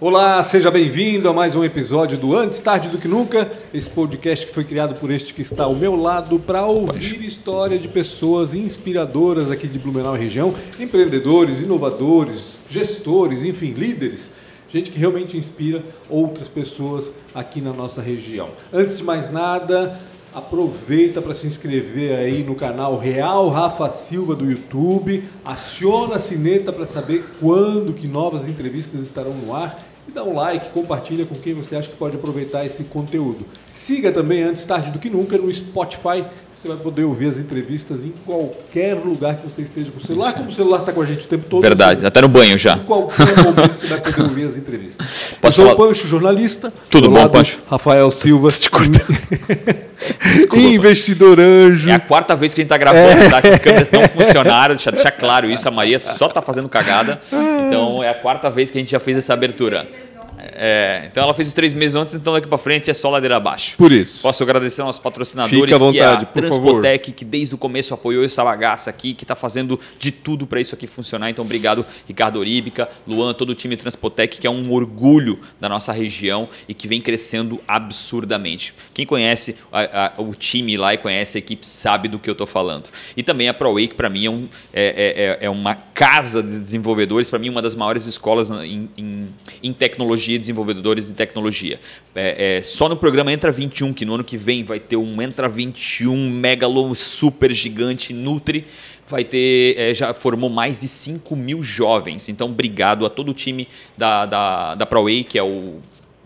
Olá, seja bem-vindo a mais um episódio do Antes Tarde do Que Nunca, esse podcast que foi criado por este que está ao meu lado para ouvir história de pessoas inspiradoras aqui de Blumenau e região, empreendedores, inovadores, gestores, enfim, líderes, gente que realmente inspira outras pessoas aqui na nossa região. Antes de mais nada, Aproveita para se inscrever aí no canal Real Rafa Silva do YouTube. Aciona a sineta para saber quando que novas entrevistas estarão no ar. E dá um like, compartilha com quem você acha que pode aproveitar esse conteúdo. Siga também antes tarde do que nunca no Spotify você vai poder ouvir as entrevistas em qualquer lugar que você esteja com o celular, como o celular está com a gente o tempo todo. Verdade, até no banho já. Em qualquer momento você vai poder ouvir as entrevistas. Posso Eu sou falar? o Pancho, jornalista. Tudo Do bom, Pancho? Rafael Silva. Desculpa. Investidor anjo. É a quarta vez que a gente tá gravando, tá? Essas câmeras não funcionaram, deixa, deixa claro isso. A Maria só tá fazendo cagada. Então é a quarta vez que a gente já fez essa abertura. É, então ela fez os três meses antes, então daqui para frente é só ladeira abaixo. Por isso. Posso agradecer aos patrocinadores, Fica à que é a vontade, Transpotec, que desde o começo apoiou essa bagaça aqui, que está fazendo de tudo para isso aqui funcionar. Então, obrigado, Ricardo Oríbica, Luan, todo o time Transpotec, que é um orgulho da nossa região e que vem crescendo absurdamente. Quem conhece a- a- o time lá e conhece a equipe sabe do que eu estou falando. E também a ProWay, que para mim é, um- é- é- é uma casa de desenvolvedores, para mim uma das maiores escolas em, em- em tecnologia e desenvolvedores de tecnologia. É- é, só no programa Entra 21, que no ano que vem vai ter um Entra 21 megalo super gigante Nutri, vai ter, é, já formou mais de 5 mil jovens. Então, obrigado a todo o time da, da, da ProWay, que é o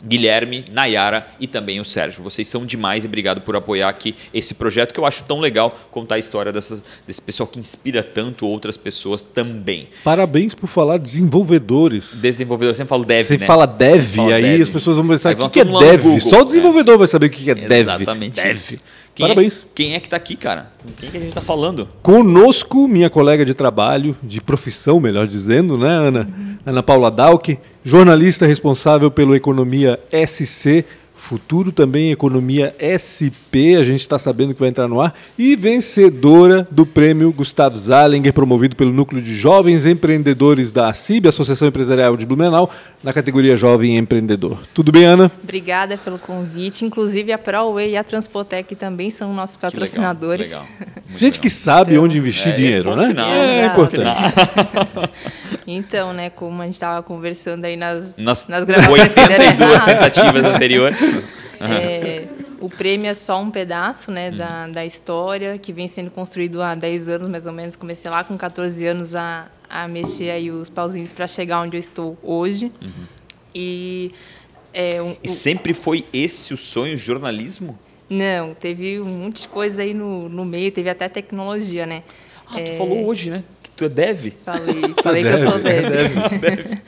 Guilherme, Nayara e também o Sérgio. Vocês são demais e obrigado por apoiar aqui esse projeto que eu acho tão legal contar a história dessas, desse pessoal que inspira tanto outras pessoas também. Parabéns por falar desenvolvedores. Desenvolvedor, eu sempre falo dev, Você né? fala dev, Fala aí dev. as pessoas vão pensar o que, que é dev. Google. Só o desenvolvedor vai saber o que é dev. Exatamente Dev. isso. Quem Parabéns. É, quem é que está aqui, cara? Com quem que a gente está falando? Conosco, minha colega de trabalho, de profissão, melhor dizendo, né, Ana? Ana Paula Dalk, jornalista responsável pelo Economia SC, futuro também Economia SP, a gente está sabendo que vai entrar no ar, e vencedora do prêmio Gustavo Zalinger, promovido pelo Núcleo de Jovens Empreendedores da ACIB, Associação Empresarial de Blumenau, na categoria Jovem Empreendedor. Tudo bem, Ana? Obrigada pelo convite. Inclusive a ProWay e a Transpotec também são nossos Que legal, patrocinadores. legal. Gente que legal. sabe Então, onde investir É, dinheiro, ponto né? final, é Exato. importante. Então, né, como a gente estava conversando aí nas, Nas, nas gravações que deram 82 errado, tentativas anteriores. é, o prêmio é só um pedaço né, da, Uhum. da história que vem sendo construído há 10 anos, mais ou menos. Comecei lá com 14 anos a, a mexer aí os pauzinhos para chegar onde eu estou hoje. E, é, um, E sempre foi esse o sonho, jornalismo? não, teve um monte de coisa aí no, no meio, teve até tecnologia, né? Ah, tu falou hoje, né? Tu é dev. Falei, falei que eu sou deve, deve.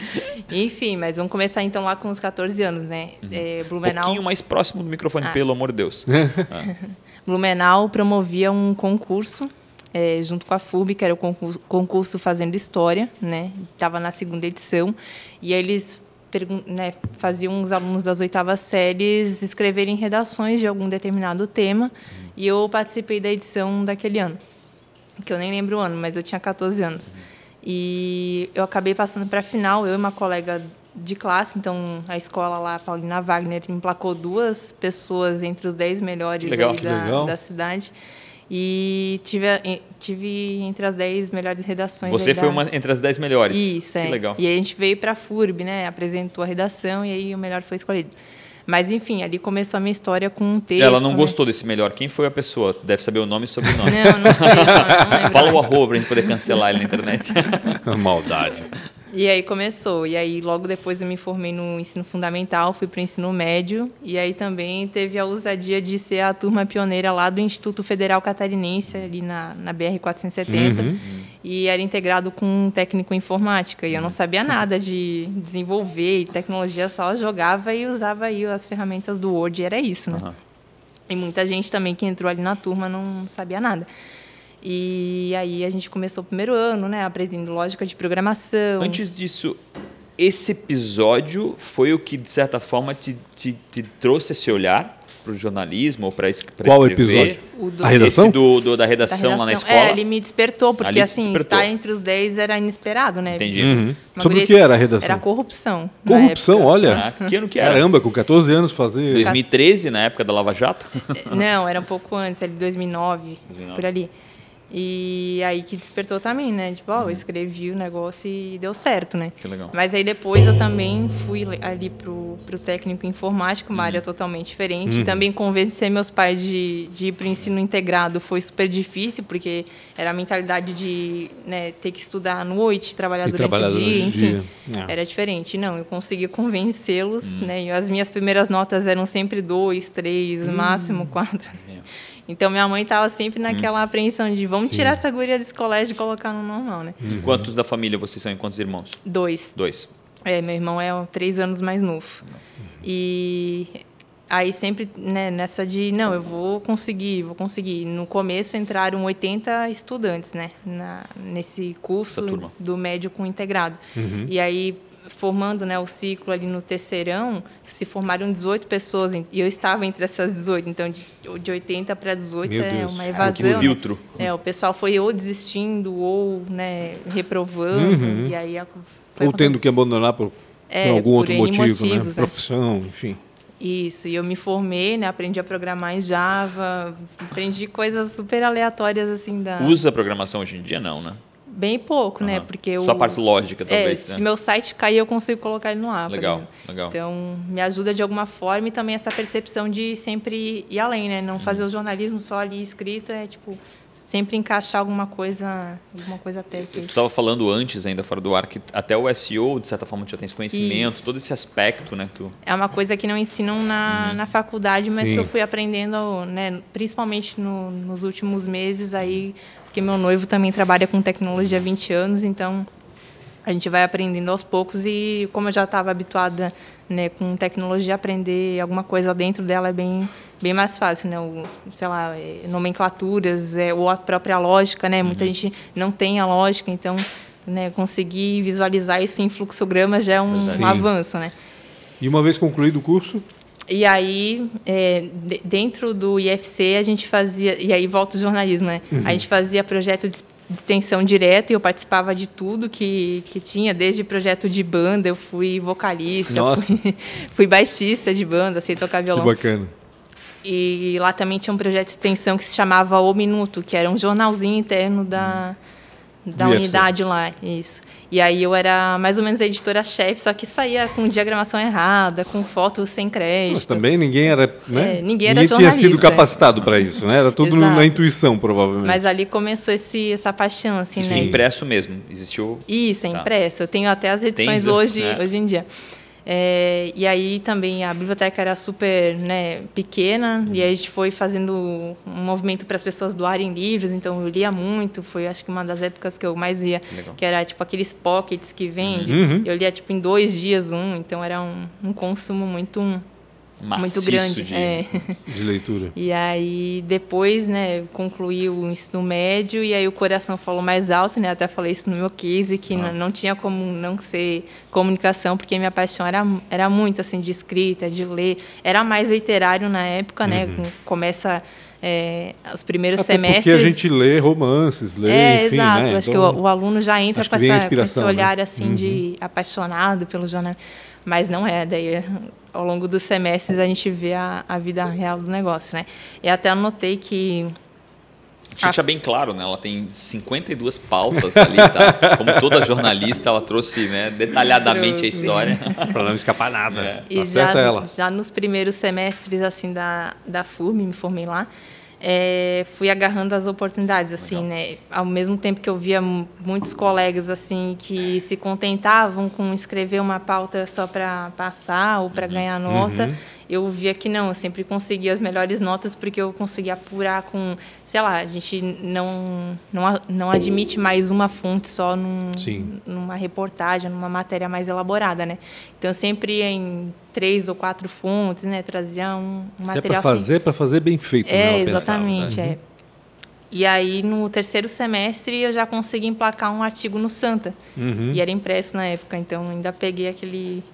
Enfim, mas vamos começar então lá com os 14 anos, né? É, Um Blumenau, pouquinho mais próximo do microfone, Ah. pelo amor de Deus. Blumenau promovia um concurso é, junto com a FUB, que era o concurso, concurso Fazendo História, né? Estava na segunda edição. E aí eles né, faziam os alunos das oitavas séries escreverem redações de algum determinado tema. E eu participei da edição daquele ano. Que eu nem lembro o ano, mas eu tinha 14 anos. E eu acabei passando para a final, eu e uma colega de classe, então a escola lá, Paulina Wagner, emplacou duas pessoas entre os 10 melhores legal, da, da cidade. E tive, tive entre as 10 melhores redações. Você foi da- uma entre as 10 melhores. Isso, que é. legal. E aí a gente veio para a FURB, né? Apresentou a redação e aí o melhor foi escolhido. Mas, enfim, ali começou a minha história com um texto. Ela não né? gostou desse melhor. Quem foi a pessoa? Deve saber o nome e sobrenome. Não, não sei. Não, não Fala o arroba pra gente poder cancelar ele na internet. Maldade. E aí começou. E aí logo depois eu me formei no ensino fundamental, fui para o ensino médio. E aí também teve a ousadia de ser a turma pioneira lá do Instituto Federal Catarinense, ali na, na BR-470. E era integrado com um técnico em informática. E eu não sabia nada de desenvolver e tecnologia, só jogava e usava aí as ferramentas do Word. E era isso, né? Aham. E muita gente também que entrou ali na turma não sabia nada. E aí a gente começou o primeiro ano, né? Aprendendo lógica de programação. Antes disso, esse episódio foi o que, de certa forma, te, te, te trouxe esse olhar para o jornalismo ou para escrever? Qual episódio? O do- A redação? Esse do, do- da, Da redação lá na escola? É, ele me despertou, porque Ali assim, despertou. estar entre os 10 era inesperado, né? Entendi. Uhum. Sobre o que era a redação? Era corrupção. Corrupção, olha. Ah, que ano que era? Caramba, com 14 anos fazer. 2013, na época da Lava Jato? Não, era um pouco antes, ali 2009, 2009. por ali. E aí que despertou também, né? Tipo, ó, eu escrevi o negócio e deu certo, né? Que legal. Mas aí depois eu também fui ali pro, pro técnico informático, uma área totalmente diferente. E também convencer meus pais de, de ir pro ensino integrado foi super difícil, porque era a mentalidade de né, ter que estudar à noite, trabalhar durante trabalhar o dia, durante o enfim. dia. É. Era diferente. Não, eu consegui convencê-los, né? E as minhas primeiras notas eram sempre dois, três, máximo quatro. Então minha mãe estava sempre naquela apreensão de vamos Sim. tirar essa guria desse colégio e colocar no normal, né? Quantos da família vocês são e quantos irmãos? Dois. Dois. É, meu irmão é três anos mais novo. E aí sempre né, nessa de, não, eu vou conseguir, vou conseguir. No começo entraram 80 estudantes, né? Na, nesse curso do médio com integrado. E aí, formando né, o ciclo ali no terceirão, se formaram 18 pessoas. E eu estava entre essas 18. Então, de, de 80 para 18 Meu é Deus. uma evasão. que né? filtro. É, o pessoal foi ou desistindo ou né, reprovando. E aí Ou tendo que abandonar por, É, por algum por outro motivo, motivos, né? né? Profissão, enfim. Isso, e eu me formei, né? Aprendi a programar em Java, aprendi coisas super aleatórias, assim, da... Usa programação hoje em dia? Não, né? Bem pouco, né? Aham. Porque Só a o... parte lógica, É, talvez. se né? meu site cair, eu consigo colocar ele no ar. Legal, legal. Então, me ajuda de alguma forma e também essa percepção de sempre ir além, né? Não Uhum. fazer o jornalismo só ali escrito, é tipo, sempre encaixar alguma coisa, alguma coisa técnica. Tu estava falando antes, ainda fora do ar, que até o SEO, de certa forma, tu já tem esse conhecimento, Isso. todo esse aspecto, né? Tu... É uma coisa que não ensinam na, Uhum. na faculdade, mas Sim. que eu fui aprendendo, né, principalmente no- nos últimos meses aí, porque meu noivo também trabalha com tecnologia há 20 anos, então a gente vai aprendendo aos poucos e como eu já estava habituada, né, com tecnologia, aprender alguma coisa dentro dela é bem bem mais fácil, né? O, sei lá, é, nomenclaturas, é, ou a própria lógica, né? Uhum. Muita gente não tem a lógica, então, né, conseguir visualizar isso em fluxograma já é um, Sim. um avanço, né? E uma vez concluído o curso, E aí, é, de- dentro do IFC, a gente fazia. E aí volta o jornalismo, né? A gente fazia projeto de extensão direta e eu participava de tudo que, que tinha, desde projeto de banda, eu fui vocalista, Nossa. fui, fui baixista de banda, sei tocar que violão. bacana. E lá também tinha um projeto de extensão que se chamava O Minuto, que era um jornalzinho interno da, da IFC. unidade lá, isso. E aí eu era mais ou menos a editora-chefe, só que saía com diagramação errada, com foto sem crédito. Mas também ninguém era, né? É, ninguém era tinha sido jornalista. capacitado para isso, né? Era tudo na intuição, provavelmente. Mas ali começou esse, essa paixão, assim, Isso né? impresso mesmo. Existiu. Isso, é Tá. impresso. Eu tenho até as edições hoje, né? hoje em dia. É, e aí também a biblioteca era super né, pequena e aí a gente foi fazendo um movimento para as pessoas doarem livros, então eu lia muito, foi acho que uma das épocas que eu mais lia, Legal. que era tipo aqueles pockets que vende. Uhum. Eu lia tipo em dois dias um, então era um, um consumo muito, Maciço muito grande. de- é. De leitura. E aí depois, né, concluí o ensino médio e aí o coração falou mais alto, né? Até falei isso no meu case que Ah. não, não tinha como não ser comunicação, porque minha paixão era era muito assim de escrita, de ler. Era mais literário na época, né? com- Começa é, os primeiros Até semestres. porque a gente lê romances, lê, É, enfim, exato. né? Acho Então, que o, o aluno já entra com, essa, com esse né? olhar assim de apaixonado pelo jornal. Mas não é, daí ao longo dos semestres a gente vê a, a vida real do negócio, né? E até anotei que Deixa eu deixar bem claro, né? Ela tem 52 pautas ali, tá? Como toda jornalista, ela trouxe né, detalhadamente a Trouxe. história. Pra não escapar nada. É. Tá E já, ela. já nos primeiros semestres assim da, da FURB, me formei lá, é, fui agarrando as oportunidades assim, né? Ao mesmo tempo que eu via mu- muitos colegas assim que se contentavam com escrever uma pauta só para passar ou Uhum. para ganhar nota, eu via que não, eu sempre conseguia as melhores notas porque eu conseguia apurar com, sei lá, a gente não não, não admite mais uma fonte só num, Sim. numa reportagem, numa matéria mais elaborada, né? Então eu sempre ia em três ou quatro fontes, né? Trazia um, um é material pra assim. fazer, é pra fazer bem feito. né, É, pensava, exatamente, né? é. E aí no terceiro semestre eu já consegui emplacar um artigo no Santa Uhum. e era impresso na época, então ainda peguei aquele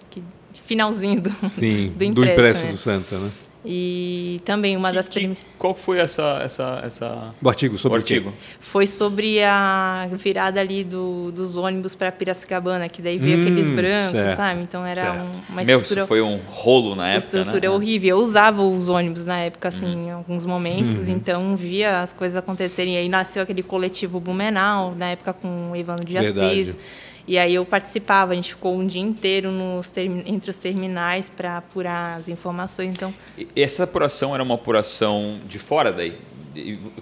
finalzinho do, Sim, do impresso. né? do Santa, né? E também uma Que- das que- primeiras. Qual foi essa. essa, essa... O artigo sobre o artigo? Foi sobre a virada ali do, dos ônibus para Piracicabana, que daí veio Hum, aqueles brancos, certo, sabe? Então era um- uma Meu, estrutura, isso foi um rolo na uma época. estrutura né? horrível. Eu usava os ônibus na época, assim, Uhum. em alguns momentos, então via as coisas acontecerem. E aí nasceu aquele coletivo Blumenau, na época com o Evandro de Verdade. Assis. E aí eu participava, a gente ficou um dia inteiro nos entre os terminais para apurar as informações. Então, Essa apuração era uma apuração de fora daí?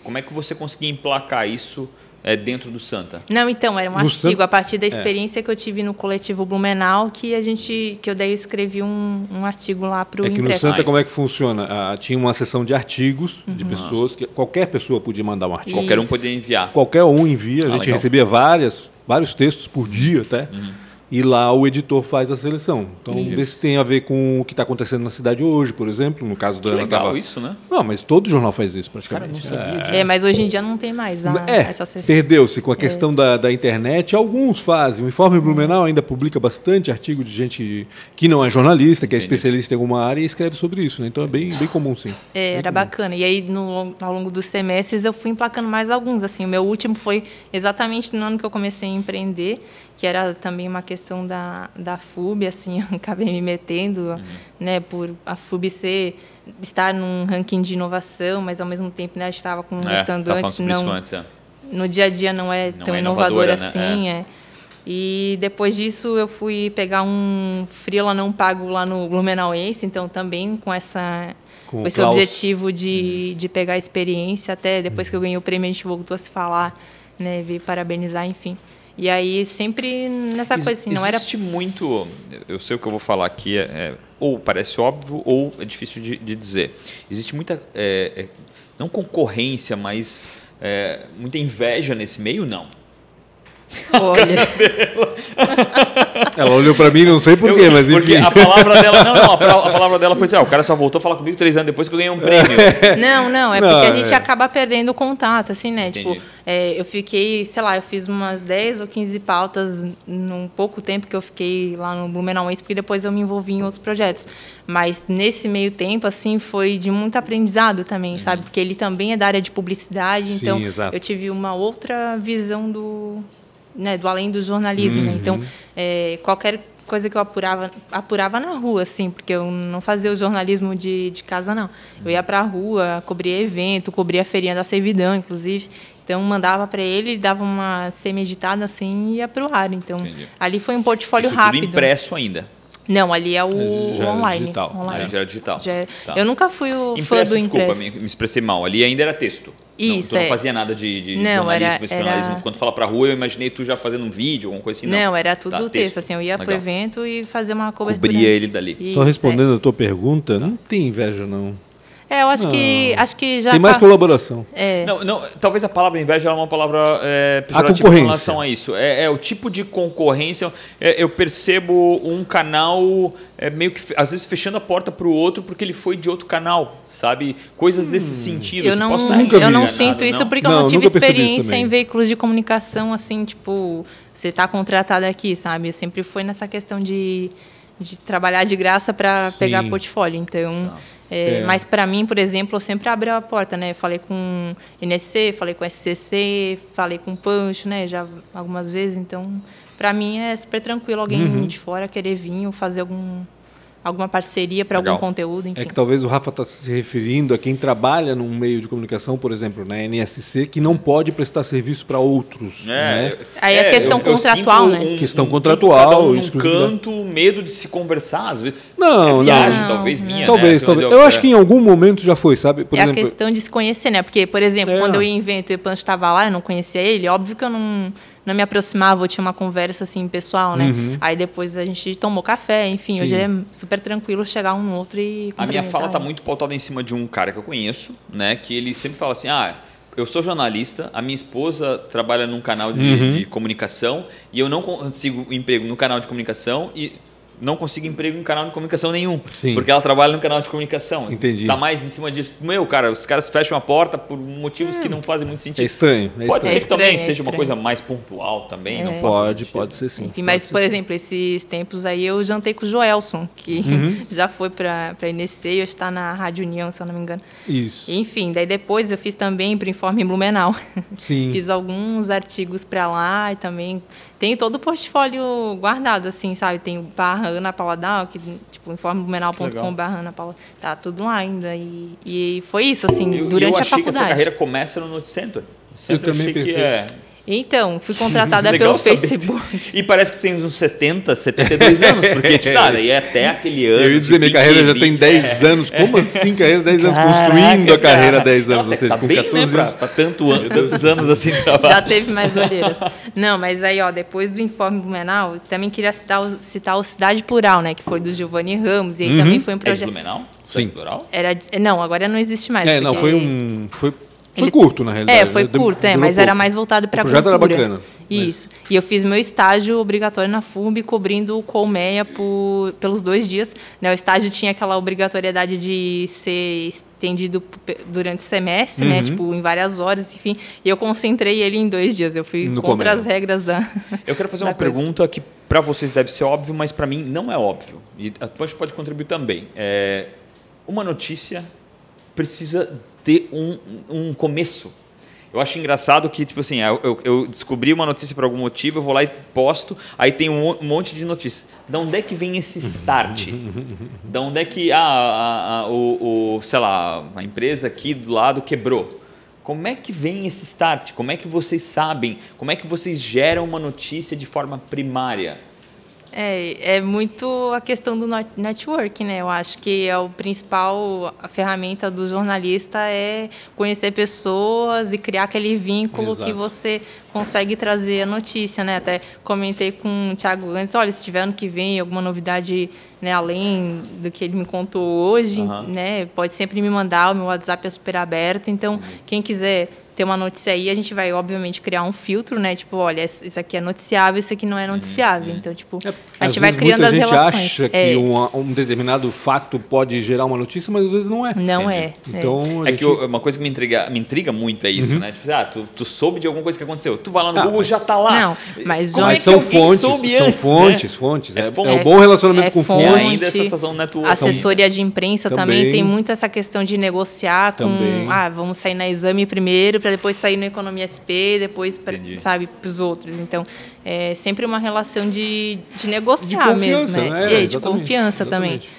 Como é que você conseguia emplacar isso é, dentro do Santa? Não, então, era um No artigo Santa- a partir da experiência que eu tive no coletivo Blumenau, que a gente, que eu daí escrevi um, um artigo lá para o É que no. Santa como é que funciona? Ah, tinha uma seção de artigos de Uhum. pessoas que qualquer pessoa podia mandar um artigo. Qualquer um Isso. podia enviar. Qualquer um envia, a Ah, gente legal. recebia várias, vários textos por dia até. E lá o editor faz a seleção. Então, Isso. vê se tem a ver com o que está acontecendo na cidade hoje, por exemplo, no caso Que da legal tava- isso, né? Não, mas todo jornal faz isso Cara, praticamente. não sabia disso. É, mas hoje em dia não tem mais a, É, essa sessão. perdeu-se com a questão da, da internet. Alguns fazem. O Informe Blumenau ainda publica bastante artigo de gente que não é jornalista, que é Entendi. especialista em alguma área e escreve sobre isso. Né? Então é bem, bem comum, sim. É, era bacana. E aí, no, ao longo dos semestres, eu fui emplacando mais alguns. Assim, o meu último foi exatamente no ano que eu comecei a empreender, que era também uma questão da, da FUB, assim, eu acabei me metendo, né, por a FUB ser, estar num ranking de inovação, mas ao mesmo tempo, né, a gente estava É, conversando tava falando antes, não, antes, é. no dia a dia não é Não tão é inovadora, inovadora, né? assim, é. E depois disso eu fui pegar um freela não pago lá no Blumenauense, então também com essa Com esse Klaus. objetivo de, de pegar a experiência, até depois que eu ganhei o prêmio a gente voltou a se falar, né, vir parabenizar, enfim. E aí sempre nessa Ex- coisa assim, não era Existe muito. Eu sei o que eu vou falar aqui, é, é, ou parece óbvio, ou é difícil de, de dizer. Existe muita. é, é, não concorrência, mas é, muita inveja nesse meio, não. Olha, Ela olhou pra mim, não sei porquê, mas enfim. Porque a palavra dela. Não, não, a, pa- a palavra dela foi assim: ah, o cara só voltou a falar comigo três anos depois que eu ganhei um prêmio. Não, não, é Não, porque a gente é. acaba perdendo o contato, assim, né? Entendi. Tipo, é, eu fiquei, sei lá, eu fiz umas 10 ou 15 pautas num pouco tempo que eu fiquei lá no Blumenauense, porque depois eu me envolvi em outros projetos. Mas nesse meio tempo, assim, foi de muito aprendizado também, sabe? Porque ele também é da área de publicidade, Sim, então exato. eu tive uma outra visão do, né, do além do jornalismo, né? Uhum. Então, é, qualquer coisa que eu apurava, apurava na rua, assim, porque eu não fazia o jornalismo de, de casa, não. Eu ia para a rua, cobria evento, cobria a feirinha da servidão, inclusive. Então, mandava para ele, ele dava uma semi-editada, assim, e ia para o ar. Então, Entendi. ali foi um portfólio Isso rápido. tudo impresso ainda. Não, ali é o, É, já o online. digital. online. Aí já era digital. Já é- Tá. Eu nunca fui o fã Impresso, do desculpa, impresso. me, me expressei mal. Ali ainda era texto. Isso, não, tu não é. fazia nada de, de Não, jornalismo, era- jornalismo. era- Quando tu fala pra rua, eu imaginei tu já fazendo um vídeo, alguma coisa assim. Não, Não, era tudo Tá, texto. assim, eu ia pro Legal. evento e fazer uma cobertura. Cobria ele dali. Isso, Só é. respondendo a tua pergunta, não tem inveja, não. É, eu acho que acho que já Tem mais tá- colaboração. É. Não, não, talvez a palavra inveja é uma palavra é, pejorativa em concorrência. relação a isso. É, é o tipo de concorrência. é, eu percebo um canal é, meio que, às vezes, fechando a porta para o outro porque ele foi de outro canal, sabe? Coisas desse sentido. Eu assim, não, eu não enganado, sinto isso não? porque Não, eu não tive experiência em veículos de comunicação, assim, tipo, você está contratado aqui, sabe? Eu sempre fui nessa questão de, de trabalhar de graça para pegar portfólio. Então, é, É. mas para mim, por exemplo, eu sempre abri a porta, né? Falei com NSC, falei com SCC, falei com Pancho, né? Já algumas vezes. Então, para mim é super tranquilo alguém Uhum. de fora querer vir ou fazer algum, alguma parceria para algum conteúdo, enfim. É que talvez o Rafa está se referindo a quem trabalha num meio de comunicação, por exemplo, na NSC, que não pode prestar serviço para outros. É, né? Aí é questão contratual, sinto né? Questão um- contratual, Cada um exclusividade. canto, medo de se conversar, às vezes. Não, é viagem, não. talvez Não, minha. Talvez, né? talvez. Mas Eu acho que em algum momento já foi, sabe? Por é exemplo, a questão de se conhecer, né? Porque, por exemplo, É. quando eu ia em evento e o Pancho estava lá, eu não conhecia ele, óbvio que eu não, não me aproximava, eu tinha uma conversa assim pessoal, né? Aí depois a gente tomou café, enfim, Uhum. Sim. hoje é super tranquilo chegar um no outro e. A minha fala tá né? muito pautada em cima de um cara que eu conheço, né? Que ele sempre fala assim: ah, eu sou jornalista, a minha esposa trabalha num canal de, Uhum. de comunicação e eu não consigo emprego no canal de comunicação e não consiga emprego em canal de comunicação nenhum. Sim. Porque ela trabalha no canal de comunicação. Entendi. Tá mais em cima disso. Meu, cara, os caras fecham a porta por motivos que não fazem muito É sentido. estranho. É Pode estranho. ser que também estranho, é seja uma coisa mais pontual também, não É. faça Pode, sentido. pode ser sim. Enfim, pode mas, ser por sim. exemplo, esses tempos aí eu jantei com o Joelson, que Uhum. já foi para a NC e hoje está na Rádio União, se eu não me engano. Isso. Enfim, daí depois eu fiz também para o Informe Blumenau. Sim. Fiz alguns artigos para lá e também tenho todo o portfólio guardado, assim, sabe? Tem barra Ana Paladal, que, tipo, informeblumenau.com barra Ana Paladal. Tá tudo lá ainda. E, e foi isso, assim, Eu, durante eu a achei que a tua faculdade. carreira começa no Noticenter. Sempre também achei que pensei. é Então, fui contratada pelo saber. Facebook. E parece que tem uns 70, 72 anos, porque, tipo, nada, e é até aquele ano. Eu ia de dizer, minha 20, carreira já tem 20, 10 é. anos. Como assim, carreira 10 anos? Caraca, Construindo a carreira cara. 10 anos. Ou seja, tá com bem, 14 né, pra, anos. pra tanto an- tantos anos assim trabalho. Já teve mais olheiras. Não, mas aí, ó, depois do Informe Blumenau, eu também queria citar o, citar o Cidade Plural, né? Que foi do Giovanni Ramos. E aí também foi um É de projeto. Blumenau? Sim. Plural? Era, não, agora não existe mais. É, não, foi um. Foi, foi Ele- curto, na realidade. É, foi né? Dem- curto, é, mas era pouco. mais voltado para O projeto era cultura. bacana, mas- Isso. E eu fiz meu estágio obrigatório na FURB, cobrindo o Colmeia por, pelos dois dias. Né, o estágio tinha aquela obrigatoriedade de ser estendido durante o semestre, né? Uhum. Tipo, em várias horas, enfim. E eu concentrei ele em dois dias. Eu fui No contra Colmeia. as regras da. Eu quero fazer uma coisa. pergunta que para vocês deve ser óbvio, mas para mim não é óbvio. E a Punch pode contribuir também. É, uma notícia precisa ter um, um começo. Eu acho engraçado que, tipo assim, eu, eu- descobri uma notícia por algum motivo, eu vou lá e posto, aí tem um mo- monte de notícias. Da onde é que vem esse start? da onde é que ah, a- a- o, o, sei lá, a empresa aqui do lado quebrou? Como é que vem esse start? Como é que vocês sabem? Como é que vocês geram uma notícia de forma primária? É, é muito a questão do network, né? Eu acho que é o principal a ferramenta do jornalista é conhecer pessoas e criar aquele vínculo Exato. que você consegue trazer a notícia, né? Até comentei com o Thiago antes, olha, se tiver ano que vem alguma novidade, né, além do que ele me contou hoje, Aham. né, pode sempre me mandar, o meu WhatsApp é super aberto, então quem quiser ter uma notícia aí, a gente vai obviamente criar um filtro, né? Tipo, olha, isso aqui é noticiável, isso aqui não é noticiável. Então, tipo, a É, Às gente vai criando as gente relações. acha É, que um, um determinado fato pode gerar uma notícia, mas às vezes não é. Não é. Então, a É gente- que eu- uma coisa que me intriga, me intriga muito é isso, né? Tipo, ah, tu, tu soube de alguma coisa que aconteceu. Tu vai lá no Ah, Google, mas- já tá lá. Não, mas Como Mas é Mas que são fontes, soube são antes, fontes, né? fontes. É É, é fonte. um bom relacionamento É com fonte. Fontes. ainda essa situação network. Assessoria de imprensa também. Também. tem muito essa questão de negociar com, ah, vamos sair na exame primeiro, para depois sair no Economia SP, depois, pra, sabe, para os outros. Então, é sempre uma relação de, de negociar De confiança, mesmo. né? É, É, de confiança exatamente. também.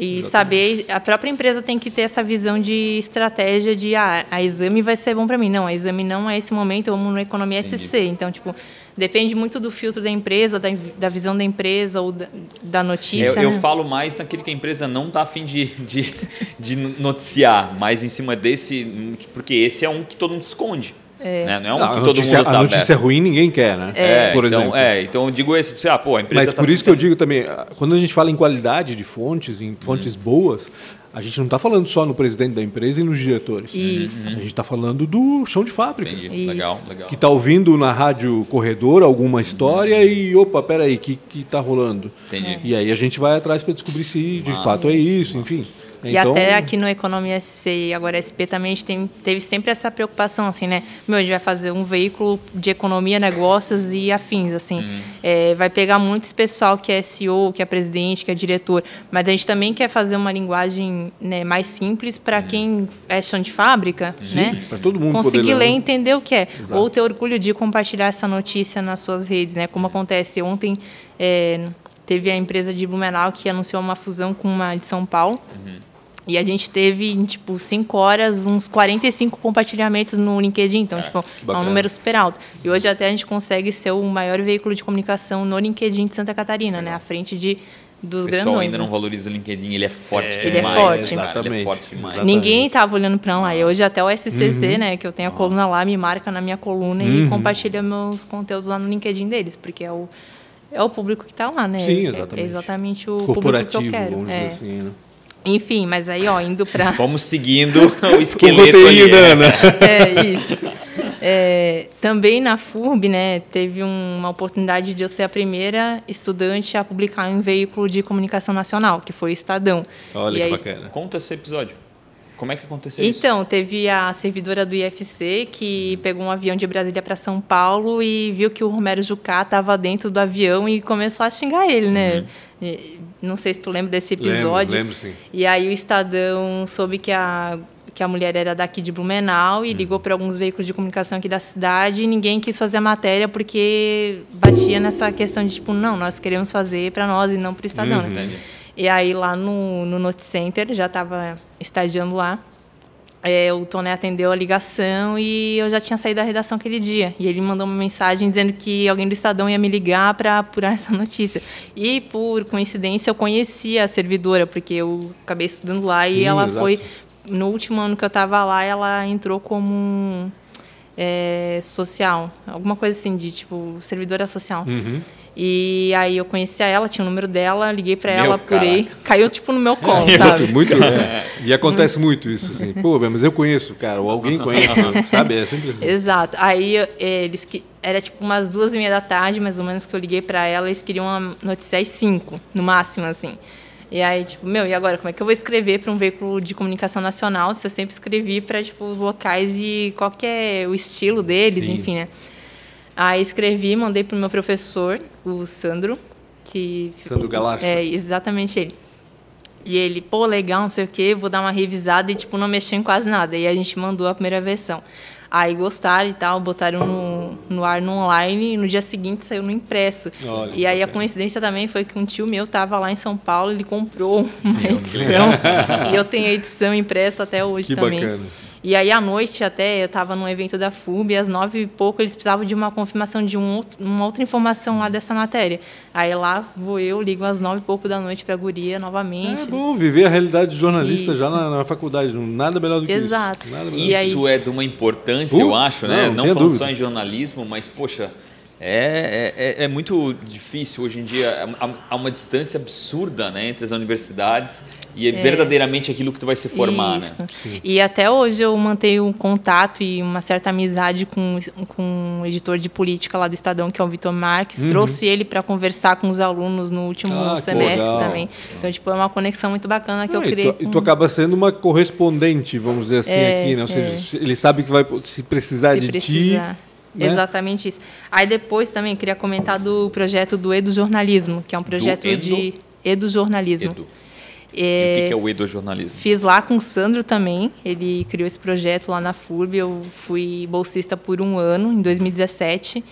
E saber, a própria empresa tem que ter essa visão de estratégia de, ah, a exame vai ser bom para mim. Não, a exame não é esse momento, vamos no Economia SC. Então, tipo, depende muito do filtro da empresa, da, da visão da empresa ou da, da notícia. Eu, eu né? falo mais naquele que a empresa não está afim de, de, de noticiar, mas em cima desse, porque esse é um que todo mundo esconde. Né? Não é um Não, que a todo notícia, mundo a está notícia aberto. ruim ninguém quer, né? É, por então, exemplo. é, então eu digo esse, ah, pô, a empresa Mas tá- por isso que eu digo também, quando a gente fala em qualidade de fontes, em fontes Uhum. boas, a gente não está falando só no presidente da empresa e nos diretores. Isso. A gente está falando do chão de fábrica. Legal, legal. Que está ouvindo na rádio corredor alguma história e, opa, peraí, o que está rolando? Entendi. E aí a gente vai atrás para descobrir se de Massa. fato é isso, enfim. E até aqui no Economia SC e agora SP também a gente tem, teve sempre essa preocupação, assim, né? Meu, a gente vai fazer um veículo de economia, negócios e afins, assim. Uhum. É, vai pegar muito esse pessoal que é CEO, que é presidente, que é diretor, mas a gente também quer fazer uma linguagem né, mais simples para Uhum. quem é chão de fábrica, né? para todo mundo Conseguir ler e ler. entender o que é. Exato. Ou ter orgulho de compartilhar essa notícia nas suas redes, né? Como acontece ontem, é, teve a empresa de Blumenau que anunciou uma fusão com uma de São Paulo. E a gente teve, em, tipo, 5 horas, uns 45 compartilhamentos no LinkedIn. Então, tipo, é um número super alto. E hoje até a gente consegue ser o maior veículo de comunicação no LinkedIn de Santa Catarina, né? À frente de, dos O pessoal grandões. ainda né? não valoriza o LinkedIn, ele é forte Ele é demais. forte. Cara, ele é Exatamente. forte demais. Exatamente. Ninguém estava olhando para lá. E hoje até o SCC, Uhum. né, que eu tenho a coluna lá, me marca na minha coluna e compartilha meus conteúdos lá no LinkedIn deles, porque é o, é o público que está lá, né? Sim, É- exatamente. É exatamente o público que corporativo, eu quero. vamos É. dizer assim, né? Enfim, mas aí, ó, indo para... Vamos seguindo o O esqueleto roteirinho ali. da? Ana. é, isso. É, também na FURB, né, teve um, uma oportunidade de eu ser a primeira estudante a publicar em um veículo de comunicação nacional, que foi o Estadão. Olha E que aí- bacana. Conta esse episódio. Como é que aconteceu isso? Então, teve a servidora do IFC que pegou um avião de Brasília para São Paulo e viu que o Romero Jucá estava dentro do avião e começou a xingar ele, né? E- Não sei se tu lembra desse episódio. Lembro, lembro sim. E aí o Estadão soube que a, que a mulher era daqui de Blumenau e ligou para alguns veículos de comunicação aqui da cidade e ninguém quis fazer a matéria porque batia nessa questão de tipo, não, nós queremos fazer para nós e não para o Estadão, né? E aí lá no, no Note Center, já estava estagiando lá, é, o Toné atendeu a ligação e eu já tinha saído da redação aquele dia. E ele mandou uma mensagem dizendo que alguém do Estadão ia me ligar para apurar essa notícia. E por coincidência eu conhecia a servidora, porque eu acabei estudando lá Sim, e ela exato. foi. No último ano que eu estava lá, ela entrou como é, social, alguma coisa assim, de tipo, servidora social. Uhum. E aí eu conhecia ela, tinha o número dela, liguei Meu ela, apurei, caraca. caiu tipo no meu colo, sabe? Muito, muito, é. E acontece muito isso, assim. Pô, mas eu conheço, cara, ou alguém conhece, sabe? É sempre assim. Exato. Aí eles que era tipo umas duas e meia da tarde, mais ou menos, que eu liguei pra ela, eles queriam uma notícia às cinco, no máximo, assim. E aí, tipo, meu, e agora, como é que eu vou escrever para um veículo de comunicação nacional se eu sempre escrevi para tipo, os locais e qual que é o estilo deles, Sim. enfim, né? Aí escrevi, mandei pro meu professor, o Sandro, que... Sandro Galarça. É, exatamente ele. E ele, pô, legal, não sei o quê, vou dar uma revisada e, tipo, não mexeu em quase nada. E a gente mandou a primeira versão. Aí gostaram e tal, botaram no, no ar no online e no dia seguinte saiu no impresso. Olha, e aí a coincidência também foi que um tio meu tava lá em São Paulo, ele comprou uma edição. e eu tenho a edição impressa até hoje Que também. bacana. E aí, à noite, até, eu estava num evento da FUB, e às nove e pouco, eles precisavam de uma confirmação de um outro- uma outra informação lá dessa matéria. Aí lá vou eu, ligo às nove e pouco da noite para a guria novamente. É bom viver a realidade de jornalista Isso. já na, na faculdade. não- Nada melhor do que Exato. isso. Nada melhor. E aí- Isso é de uma importância, eu acho, não, né? não Não, tenha falando dúvida. só em jornalismo, mas, poxa, é, é, é muito difícil hoje em dia. Há- Há uma distância absurda né, entre as universidades e é, verdadeiramente aquilo que tu vai se formar, Isso. né? E até hoje eu mantenho um contato e uma certa amizade com, com o editor de política lá do Estadão, que é o Vitor Marques. Trouxe ele para conversar com os alunos no último Uhum. Ah, semestre legal. também. Então, tipo, é uma conexão muito bacana que Ah, eu e, criei. tu, e com- tu acaba sendo uma correspondente, vamos dizer assim, É, aqui, né? Ou seja, ele sabe que vai se precisar se de precisar. ti. Né? Exatamente isso. Aí depois também queria comentar do projeto do Edu Jornalismo, que é um projeto Endo? de Edu Jornalismo. Edu. E o que é o edojornalismo? Fiz lá com o Sandro também. Ele criou esse projeto lá na FURB. Eu fui bolsista por um ano, em 2017.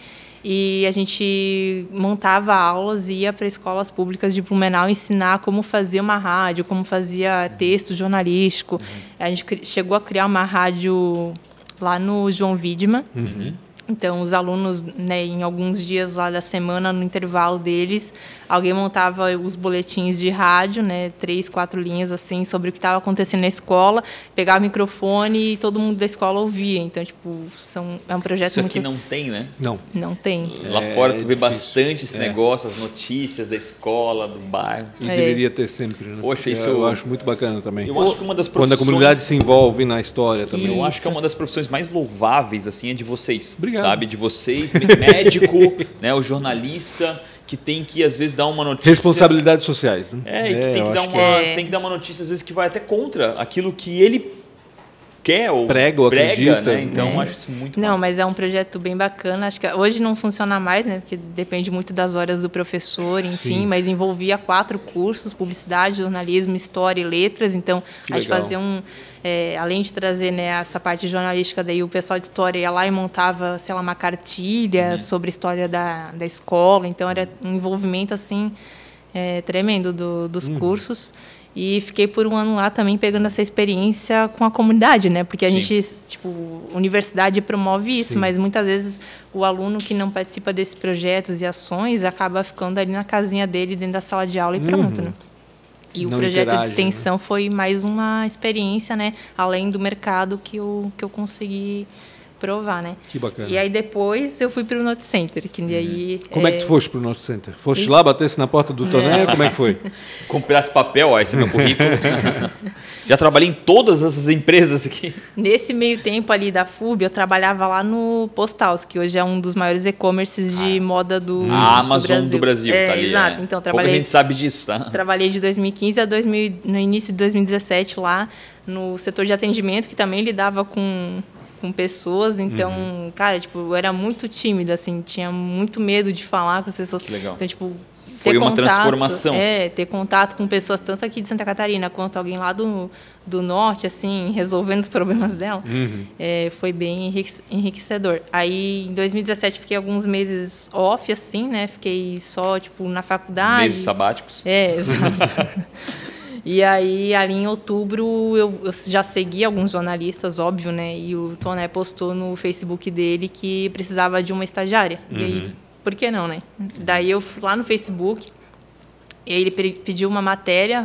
E a gente montava aulas e ia para escolas públicas de Blumenau ensinar como fazer uma rádio, como fazia texto jornalístico. A gente chegou a criar uma rádio lá no João Widman. Então, os alunos, né, em alguns dias lá da semana, no intervalo deles, alguém montava os boletins de rádio, né, três, quatro linhas assim sobre o que estava acontecendo na escola, pegava o microfone e todo mundo da escola ouvia. Então, tipo, são, é um projeto Isso muito aqui não tem, né? Não. não tem. Lá É fora tu vê difícil. bastante esse É. negócio, as notícias da escola, do bairro. E É. deveria ter sempre, né? Poxa, isso eu, eu- acho muito bacana também. Eu acho que uma das Quando a profissões- comunidade se envolve na história também. Eu Isso. acho que é uma das profissões mais louváveis, assim, é de vocês. Obrigado. Sabe? De vocês, médico, né, o jornalista, que tem que, às vezes, dar uma notícia. Responsabilidades sociais. Né? É, e que, tem, eu que dar uma, É. tem que dar uma notícia, às vezes, que vai até contra aquilo que ele quer ou Prega ou prega, acredita. né? Então, É. acho isso muito Não, massa. mas é um projeto bem bacana. Acho que hoje não funciona mais, né? Porque depende muito das horas do professor, enfim. Sim. Mas envolvia quatro cursos: publicidade, jornalismo, história e letras. Então, Que a gente fazia um. é, além de trazer né, essa parte jornalística, daí o pessoal de história ia lá e montava, sei lá, uma cartilha Uhum. sobre a história da, da escola. Então, era um envolvimento assim é, tremendo do- dos Uhum. cursos. E fiquei por um ano lá também pegando essa experiência com a comunidade, né? Porque a Sim. gente, tipo, universidade promove isso, Sim. mas muitas vezes o aluno que não participa desses projetos e ações acaba ficando ali na casinha dele, dentro da sala de aula e pronto, né? E o Uhum. Não projeto interage, de extensão foi mais uma experiência, né? Além do mercado que eu, que eu consegui provar, né? Que bacana. E aí depois eu fui pro Note Center, que aí... Como é que tu foste pro Note Center? Foste lá, batesse na porta do Toné? Como é que foi? Comprasse papel, ó, esse é meu currículo. Já trabalhei em todas essas empresas aqui. Nesse meio tempo ali da FUB, eu trabalhava lá no Postals, que hoje é um dos maiores e-commerces de moda do, Ah, A do Amazon Brasil. do Brasil, é, tá ali. Exato. é. Então, Pouca trabalhei, gente sabe disso, tá? trabalhei de 2015 a 2000, no início de 2017 lá no setor de atendimento, que também lidava com, com pessoas. Então, Uhum. cara, tipo, eu era muito tímida, assim, tinha muito medo de falar com as pessoas. Que legal. Então, tipo, Foi ter uma contato- transformação. É, ter contato com pessoas tanto aqui de Santa Catarina quanto alguém lá do, do norte, assim, resolvendo os problemas dela, é, foi bem enrique- enriquecedor. Aí, em 2017, fiquei alguns meses off, assim, né? Fiquei só, tipo, na faculdade. Meses sabáticos. É, exato. E aí, ali em outubro, eu, eu já segui alguns jornalistas, óbvio, né? E o Toné postou no Facebook dele que precisava de uma estagiária. E aí, por que não, né? Daí eu fui lá no Facebook, e aí ele pe- pediu uma matéria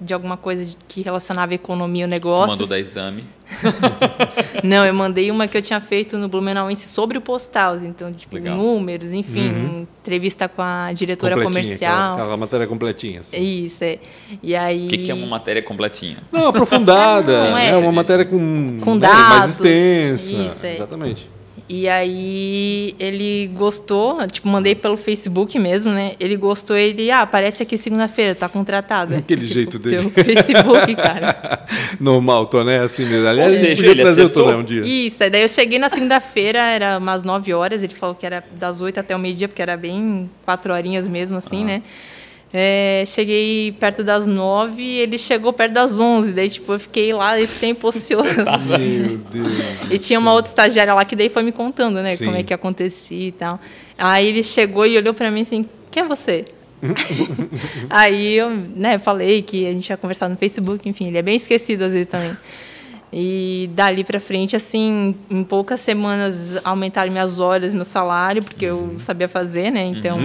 de alguma coisa que relacionava economia ou negócios. Mandou dar exame. Não, eu mandei uma que eu tinha feito no Blumenauense sobre o Postals. Então, tipo, Legal. números, enfim, entrevista com a diretora comercial. Aquela, aquela matéria completinha. assim. Isso, é. E aí... O que, que é uma matéria completinha? Não, aprofundada. Não, é. é. uma matéria com, Com né, mais dados, extensa. isso, é. Exatamente. E aí ele gostou, tipo, mandei pelo Facebook mesmo, né? Ele gostou, ele, ah, aparece aqui segunda-feira, tá contratado. Aquele Tipo, jeito dele. Pelo Facebook, cara. Normal, Toné, assim mesmo. Aliás, Ou seja, ele trazer acertou. o Toné um dia. Isso, aí daí eu cheguei na segunda-feira, era umas 9 horas, ele falou que era das 8 até o meio-dia, porque era bem quatro horinhas mesmo, assim, né? É, cheguei perto das 9 e ele chegou perto das 11, daí, tipo, eu fiquei lá esse tempo ocioso. Meu Deus. E tinha uma outra estagiária lá que daí foi me contando, né? Sim. Como é que acontecia e tal. Aí ele chegou e olhou pra mim assim, quem é você? Aí eu, né, falei que a gente ia conversar no Facebook, enfim, ele é bem esquecido às vezes também. E dali pra frente, assim, em poucas semanas aumentaram minhas horas, meu salário, porque eu sabia fazer, né? Então.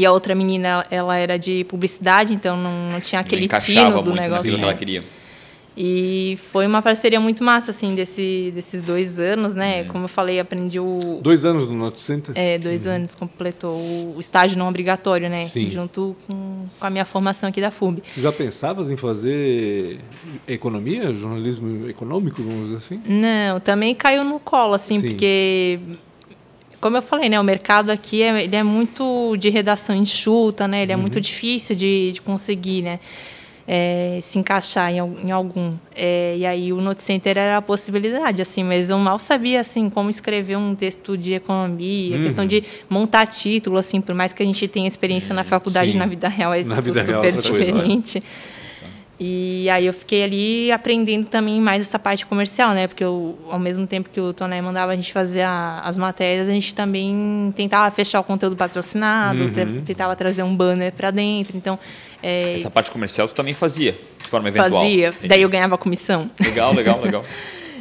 E a outra menina, ela- era de publicidade, então não, não tinha aquele Não tino do muito negócio. que ela queria. E foi uma parceria muito massa, assim, desse, desses dois anos, né? Como eu falei, aprendi o. Dois anos no Note Center? É, dois anos, completou o estágio não obrigatório, né? Sim. Junto com, com a minha formação aqui da FUB. Já pensavas em fazer economia, jornalismo econômico, vamos dizer assim? Não, também caiu no colo, assim, Sim. porque. Como eu falei, né? O mercado aqui é, ele é muito de redação enxuta, né? Ele é muito difícil de, de conseguir, né? é, se encaixar em, em algum. É, e aí o Note Center era a possibilidade, assim, mas eu mal sabia, assim, como escrever um texto de economia, Uhum. questão de montar título, assim, por mais que a gente tenha experiência na faculdade, sim. na vida real é Na tipo, vida real é super outra coisa, né? diferente. E aí eu fiquei ali aprendendo também mais essa parte comercial, né? Porque eu, ao mesmo tempo que o Toné mandava a gente fazer a- as matérias, a gente também tentava fechar o conteúdo patrocinado, Uhum. te- tentava trazer um banner para dentro. Então, é, Essa parte comercial tu também fazia, de forma eventual. fazia. Entendi. Daí eu ganhava comissão. Legal, legal, legal.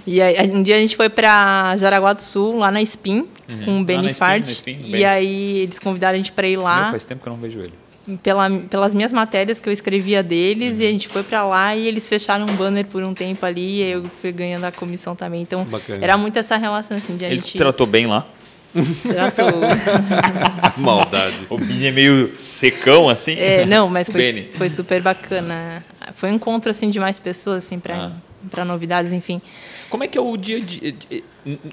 E aí, um dia a gente foi para Jaraguá do Sul, lá na Spin, com o Benny Fart. E aí eles convidaram a gente para ir Meu, lá. faz tempo que eu não vejo ele. Pela, pelas minhas matérias que eu escrevia deles e a gente foi para lá e eles fecharam um banner por um tempo ali e eu fui ganhando a comissão também. Então, Bacana. era muito essa relação assim de a Ele gente te tratou bem lá. tratou. Maldade. O Bini é meio secão assim. É, não, mas foi, foi super bacana. Foi um encontro assim de mais pessoas assim para Ah. para novidades, enfim. Como é que é o dia de de-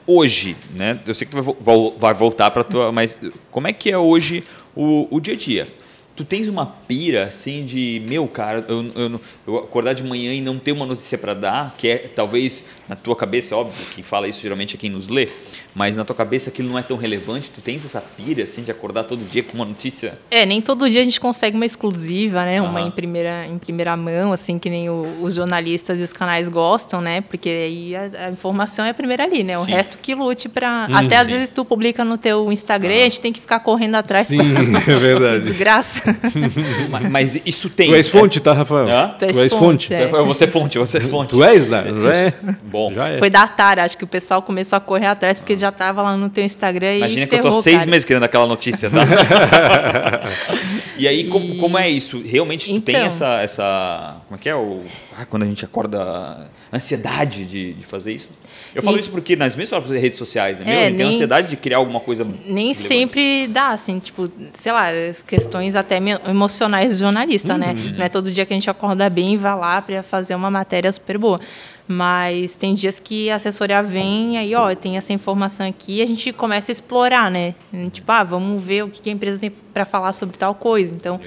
hoje, né? Eu sei que tu vai, vai voltar para tua, mas como é que é hoje o, o dia a dia? Tu tens uma pira assim de meu cara, eu, eu, não- eu acordar de manhã e não ter uma notícia para dar, que é talvez na tua cabeça, óbvio, quem fala isso geralmente é quem nos lê, mas na tua cabeça aquilo não é tão relevante. Tu tens essa pira assim de acordar todo dia com uma notícia? É, nem todo dia a gente consegue uma exclusiva, né? Uma em primeira, em primeira mão, assim, que nem o- os jornalistas e os canais gostam, né? Porque aí a, a informação é a primeira ali, né? O Sim. resto que lute para Até às sim. vezes tu publica no teu Instagram e a gente tem que ficar correndo atrás. Sim, é verdade. Desgraça. Ma- Mas isso tem. Tu és fonte, tá, Rafael? Hã? Tu és fonte, é. É, Você é fonte, você é fonte. Tu és, né? Já é? Bom. Já é. Foi da Tara, acho que o pessoal começou a correr atrás porque já tava lá no teu Instagram e Imagina que eu tô ferrou, seis cara. meses querendo aquela notícia, tá? e aí, como, como é isso? Realmente, tu tem Então. essa, essa. Como é que é? O, ah, quando a gente acorda, ansiedade de, de fazer isso. Eu falo E- isso porque nas minhas próprias redes sociais, né? Meu, É, tem nem- ansiedade de criar alguma coisa. Nem relevante. sempre dá, assim, tipo, sei lá, questões até emocionais do jornalista, né? Uhum. Não é todo dia que a gente acorda bem e vai lá para fazer uma matéria super boa. Mas tem dias que a assessoria vem aí, ó, tem essa informação aqui, e a gente começa a explorar, né? Tipo, ah, vamos ver o que que a empresa tem para falar sobre tal coisa. Então, é,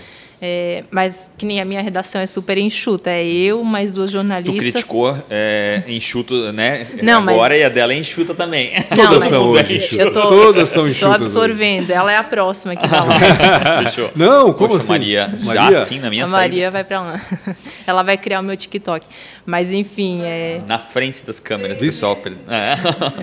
mas que nem a minha redação é super enxuta, é eu mais duas Tu jornalistas. criticou é, enxuto, né? Não, mas- Agora e a dela é enxuta também. Não, Todas mas são é hoje. eu tô, Todas são enxutas hoje. absorvendo. Ela é a próxima que vai lá. Fechou. Não, como Poxa, assim? Maria, já Maria? assim na minha a saída. Maria vai para lá. Ela vai criar o meu TikTok. Mas enfim, é. Na frente das câmeras, Vixe. pessoal. É.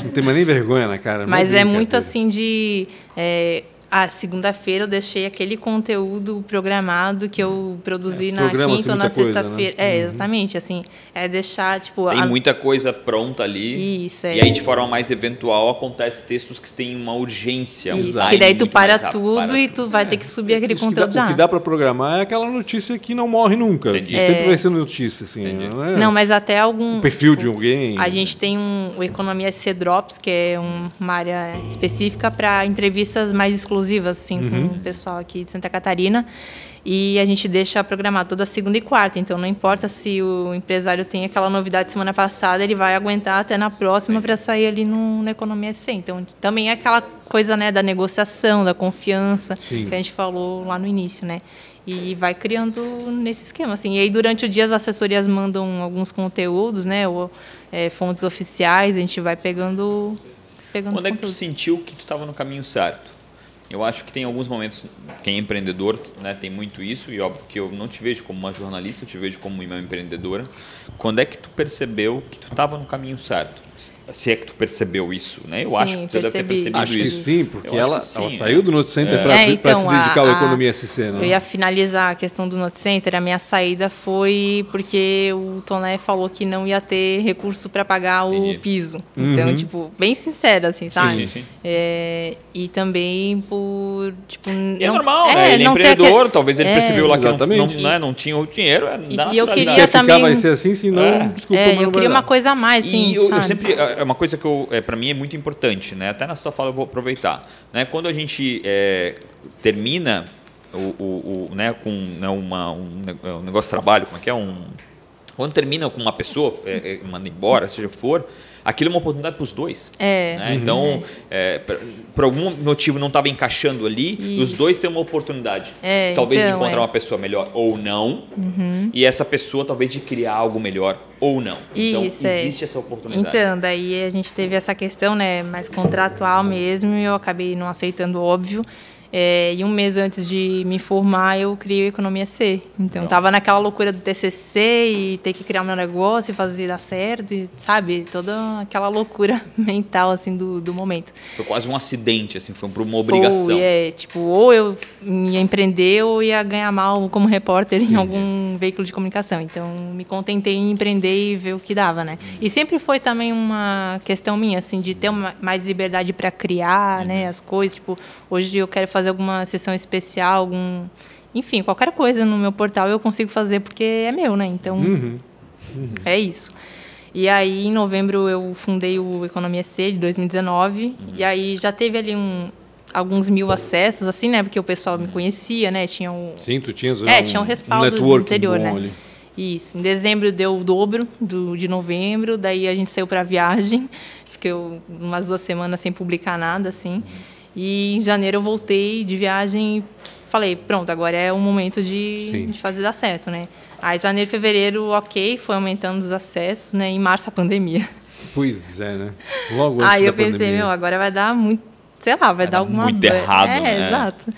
Não tem mais nem vergonha na cara. Mas mó é muito assim de. É, a segunda-feira eu deixei aquele conteúdo programado que eu produzi É, na quinta ou na coisa, sexta-feira. né? É, exatamente. Assim, é deixar, tipo. Tem a- muita coisa pronta ali. Isso, é. E aí, de forma mais eventual, acontece textos que têm uma urgência. um Isso, que daí tu para rápido, tudo para e tu vai ter que subir aquele Isso conteúdo dá, o já. que dá pra programar é aquela notícia que não morre nunca. Entendi. Que sempre É. vai ser notícia, assim. Não, é Não, mas até algum. um perfil de tipo, alguém. A gente tem um, o Economia SC Drops, que é um- uma área específica para entrevistas mais exclusivas, assim, com o pessoal aqui de Santa Catarina. E a gente deixa programado toda segunda e quarta. Então, não importa se o empresário tem aquela novidade semana passada, ele vai aguentar até na próxima para sair ali no, no Economia SC. Então, também é aquela coisa né, da negociação, da confiança, Sim. que a gente falou lá no início, né? E vai criando nesse esquema, assim. E aí, durante o dia, as assessorias mandam alguns conteúdos, né? Ou é, fontes oficiais, a gente vai pegando, pegando Quando é que tu sentiu que tu estava no caminho certo? Eu acho que tem alguns momentos, quem é empreendedor né, tem muito isso, e óbvio que eu não te vejo como uma jornalista, eu te vejo como uma empreendedora. Quando é que tu percebeu que tu estava no caminho certo? Se é que tu percebeu isso, né? Eu Sim, acho que tu deve ter percebi. percebido Acho que isso. sim, porque Eu acho ela, que sim, ela é. saiu do Note Center É. para É, então, se dedicar ao a- Economia SC, né? Eu ia finalizar a questão do Note Center. A minha saída foi porque o Toné falou que não ia ter recurso para pagar o Entendi. piso. Então, Uhum. tipo, bem sincera, assim, sabe? sim, sim. É, e também por, tipo... E é normal, né? Ele é não empreendedor, talvez ele É. percebeu lá que não, Exatamente. não, né, não tinha o dinheiro. É, E- e eu queria também- vai ser assim, senão, É, desculpa, é, eu não queria uma coisa a mais, assim, E eu, eu sempre é uma coisa que eu, é, para mim é muito importante, né? Até na sua fala eu vou aproveitar, né? Quando a gente é, termina o, o, o, né, com né, uma, um, ne- um negócio de trabalho, como é que é um quando termina com uma pessoa, é, é, manda embora, seja for, aquilo é uma oportunidade para os dois. É. né? Então, é, por, algum motivo não estava encaixando ali, os dois têm uma oportunidade. É, talvez de então, encontrar é. uma pessoa melhor ou não, e essa pessoa talvez de criar algo melhor ou não. Então, Isso, é. existe essa oportunidade. Então, daí a gente teve essa questão, né, mais contratual mesmo, e eu acabei não aceitando, óbvio. É, e um mês antes de me formar, eu criei o Economia C. Então, Legal. tava naquela loucura do TCC e ter que criar meu negócio e fazer dar certo, e, sabe? Toda aquela loucura mental, assim, do, do momento. Foi quase um acidente, assim, foi uma obrigação. Foi, é, tipo, ou eu ia empreender ou ia ganhar mal como repórter Sim. em algum veículo de comunicação. Então, me contentei em empreender e ver o que dava, né? Uhum. E sempre foi também uma questão minha, assim, de ter uma, mais liberdade para criar, Uhum. né, as coisas. Tipo, hoje eu quero fazer alguma sessão especial, algum... Enfim, qualquer coisa no meu portal eu consigo fazer porque é meu, né? Então, Uhum. é isso. E aí, em novembro, eu fundei o Economia C de 2019. E aí já teve ali um, alguns mil acessos, assim, né? Porque o pessoal me conhecia, né? Tinha um, Sim, tu tinhas É, tinha um respaldo interior, bom né? ali. Isso. Em dezembro deu o dobro do, de novembro, daí a gente saiu para viagem. Fiquei umas duas semanas sem publicar nada, assim. E em janeiro eu voltei de viagem e falei, pronto, agora é o momento de, de fazer dar certo, né? Aí janeiro, fevereiro, ok, foi aumentando os acessos, né? Em março a pandemia. Pois é, né? Logo antes Aí eu pensei, pandemia. meu, agora vai dar muito, sei lá, vai, dar dar alguma muito ba- errado, É, né? exato.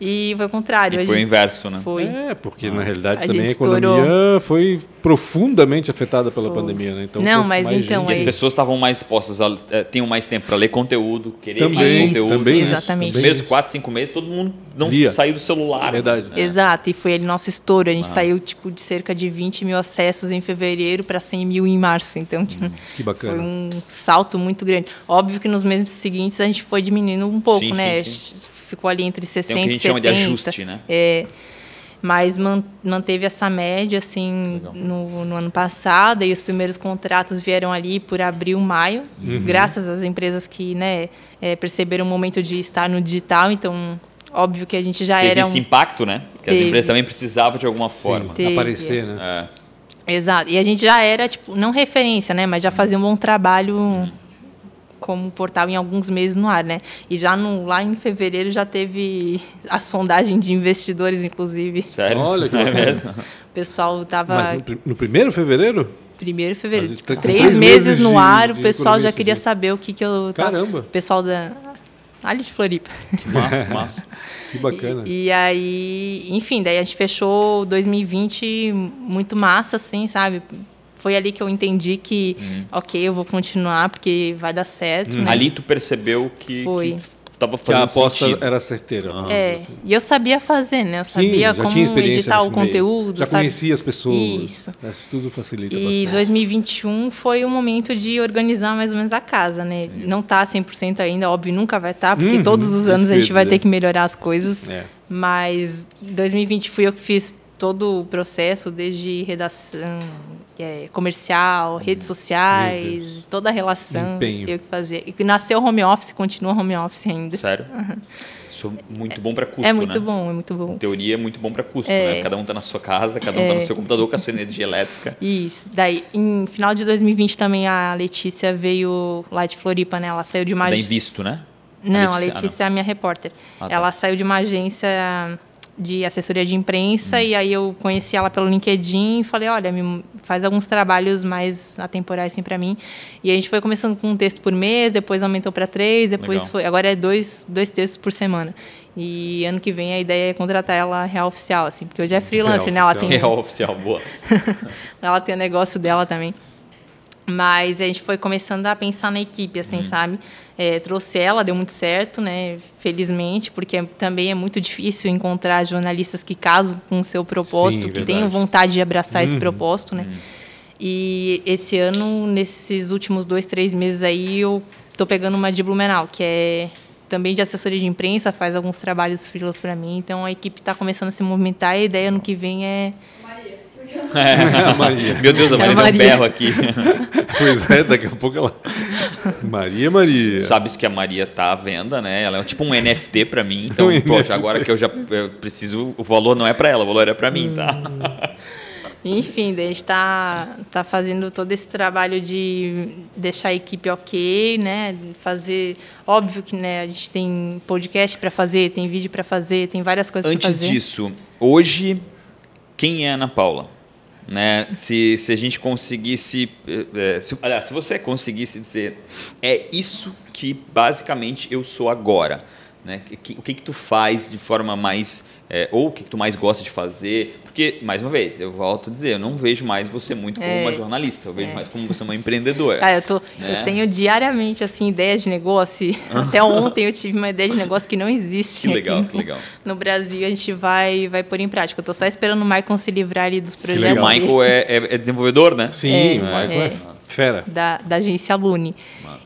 E foi o contrário. E foi o gente- inverso, né? Foi. É, porque na realidade A também a gente economia estourou. foi profundamente afetada pela pandemia, né? Então, Não, foi mas então, E as aí- pessoas estavam mais expostas, a, eh, tinham mais tempo para ler conteúdo, querer Também, mais Isso, conteúdo. também isso, exatamente. Os também primeiros. 4, 5 meses, todo mundo não Lia. saiu do celular. Verdade. né? Exato, e foi ele nosso estouro. A Ah. gente saiu tipo de cerca de 20 mil acessos em fevereiro para 100 mil em março. Então, tipo, Hum, Que bacana. foi um salto muito grande. Óbvio que nos meses seguintes a gente foi diminuindo um pouco, Sim, né? sim, sim. Ficou ali entre 60 Tem o que a gente e chama de 70. ajuste, né? É, Mas man, manteve essa média assim no, no, ano passado e os primeiros contratos vieram ali por abril, maio, uhum. graças às empresas que né, é, perceberam o momento de estar no digital. Então, óbvio que a gente já teve era. Teve esse impacto, né? Que Teve. as empresas também precisavam de alguma forma Sim, aparecer, né? É. Exato. E a gente já era, tipo, não referência, né? Mas já fazia um bom trabalho. Uhum como portal em alguns meses no ar, né? E já no, lá em fevereiro já teve a sondagem de investidores, inclusive. Sério? Olha que é mesmo. O pessoal estava... Mas no, no primeiro fevereiro? Primeiro de fevereiro. Tá três, meses, no ar, o pessoal já queria saber o que, que eu... Caramba! O pessoal da... Ali de Floripa. Que massa, massa. que bacana. E, e, aí, enfim, daí a gente fechou 2020 muito massa, assim, sabe? Foi ali que eu entendi que, uhum. ok, eu vou continuar porque vai dar certo. Uhum. Né? Ali tu percebeu que, foi. que tava fazendo que a aposta sentido. era certeira. Uhum. É, assim. e eu sabia fazer, né? Eu sabia Sim, como editar o conteúdo. Já sabe? conhecia as pessoas. Isso. Isso tudo facilita e bastante. E 2021 foi o momento de organizar mais ou menos a casa, né? Sim. Não tá 100% ainda, óbvio, nunca vai estar, tá, porque uhum, todos os anos a gente vai ter que melhorar as coisas. É. Mas 2020 fui eu que fiz todo o processo, desde redação, é, comercial, redes sociais, toda a relação Empenho. eu que fazia. E nasceu home office, continua home office ainda. Sério? Uhum. Isso é muito bom para custo, É muito né? bom, é muito bom. Em teoria é muito bom para custo, é. né? Cada um está na sua casa, cada um está é. no seu computador com a sua energia elétrica. Isso. Daí, em final de 2020 também a Letícia veio lá de Floripa, né? Ela saiu de uma agência... visto, né? Não, a Letícia, a Letícia ah, é a minha repórter. Ah, tá. Ela saiu de uma agência de assessoria de imprensa hum. e aí eu conheci ela pelo LinkedIn e falei, olha, me faz alguns trabalhos mais atemporais assim para mim. E a gente foi começando com um texto por mês, depois aumentou para três, depois Legal. foi, agora é dois, dois textos por semana. E ano que vem a ideia é contratar ela real oficial, assim, porque hoje é freelancer, real né? Ela tem real oficial, boa. ela tem o negócio dela também. Mas a gente foi começando a pensar na equipe, assim, uhum. sabe? É, trouxe ela, deu muito certo, né? Felizmente, porque também é muito difícil encontrar jornalistas que casam com o seu propósito, Sim, que verdade. tenham vontade de abraçar uhum. esse propósito, né? Uhum. E esse ano, nesses últimos dois, três meses aí, eu tô pegando uma de Blumenau, que é também de assessoria de imprensa, faz alguns trabalhos freelas para mim. Então a equipe está começando a se movimentar. E a ideia no que vem é é, Maria. Meu Deus, a Maria, é Maria. deu um berro aqui. Pois é, daqui a pouco ela. Maria, Maria. Sabes que a Maria tá à venda, né? Ela é tipo um NFT para mim. Então, um poxa, NFT. agora que eu já eu preciso. O valor não é para ela, o valor é para mim, tá? Enfim, a gente está tá fazendo todo esse trabalho de deixar a equipe ok, né? Fazer. Óbvio que né, a gente tem podcast para fazer, tem vídeo para fazer, tem várias coisas para fazer. Antes disso, hoje, quem é a Ana Paula? Né? Se, se a gente conseguisse. É, se, aliás, se você conseguisse dizer, é isso que basicamente eu sou agora. Né? O que, que, tu faz de forma mais é, ou o que, que, tu mais gosta de fazer. Porque, mais uma vez, eu volto a dizer, eu não vejo mais você muito como é, uma jornalista, eu vejo é. mais como você uma empreendedora. Ah, eu, tô, né? eu tenho diariamente assim, ideias de negócio. Até ontem eu tive uma ideia de negócio que não existe. Que legal, que legal. No Brasil a gente vai, vai pôr em prática. Eu estou só esperando o Michael se livrar ali dos projetos. O Michael é, é, é, desenvolvedor, né? Sim, é, o Michael é, fera. Da, da agência Lune.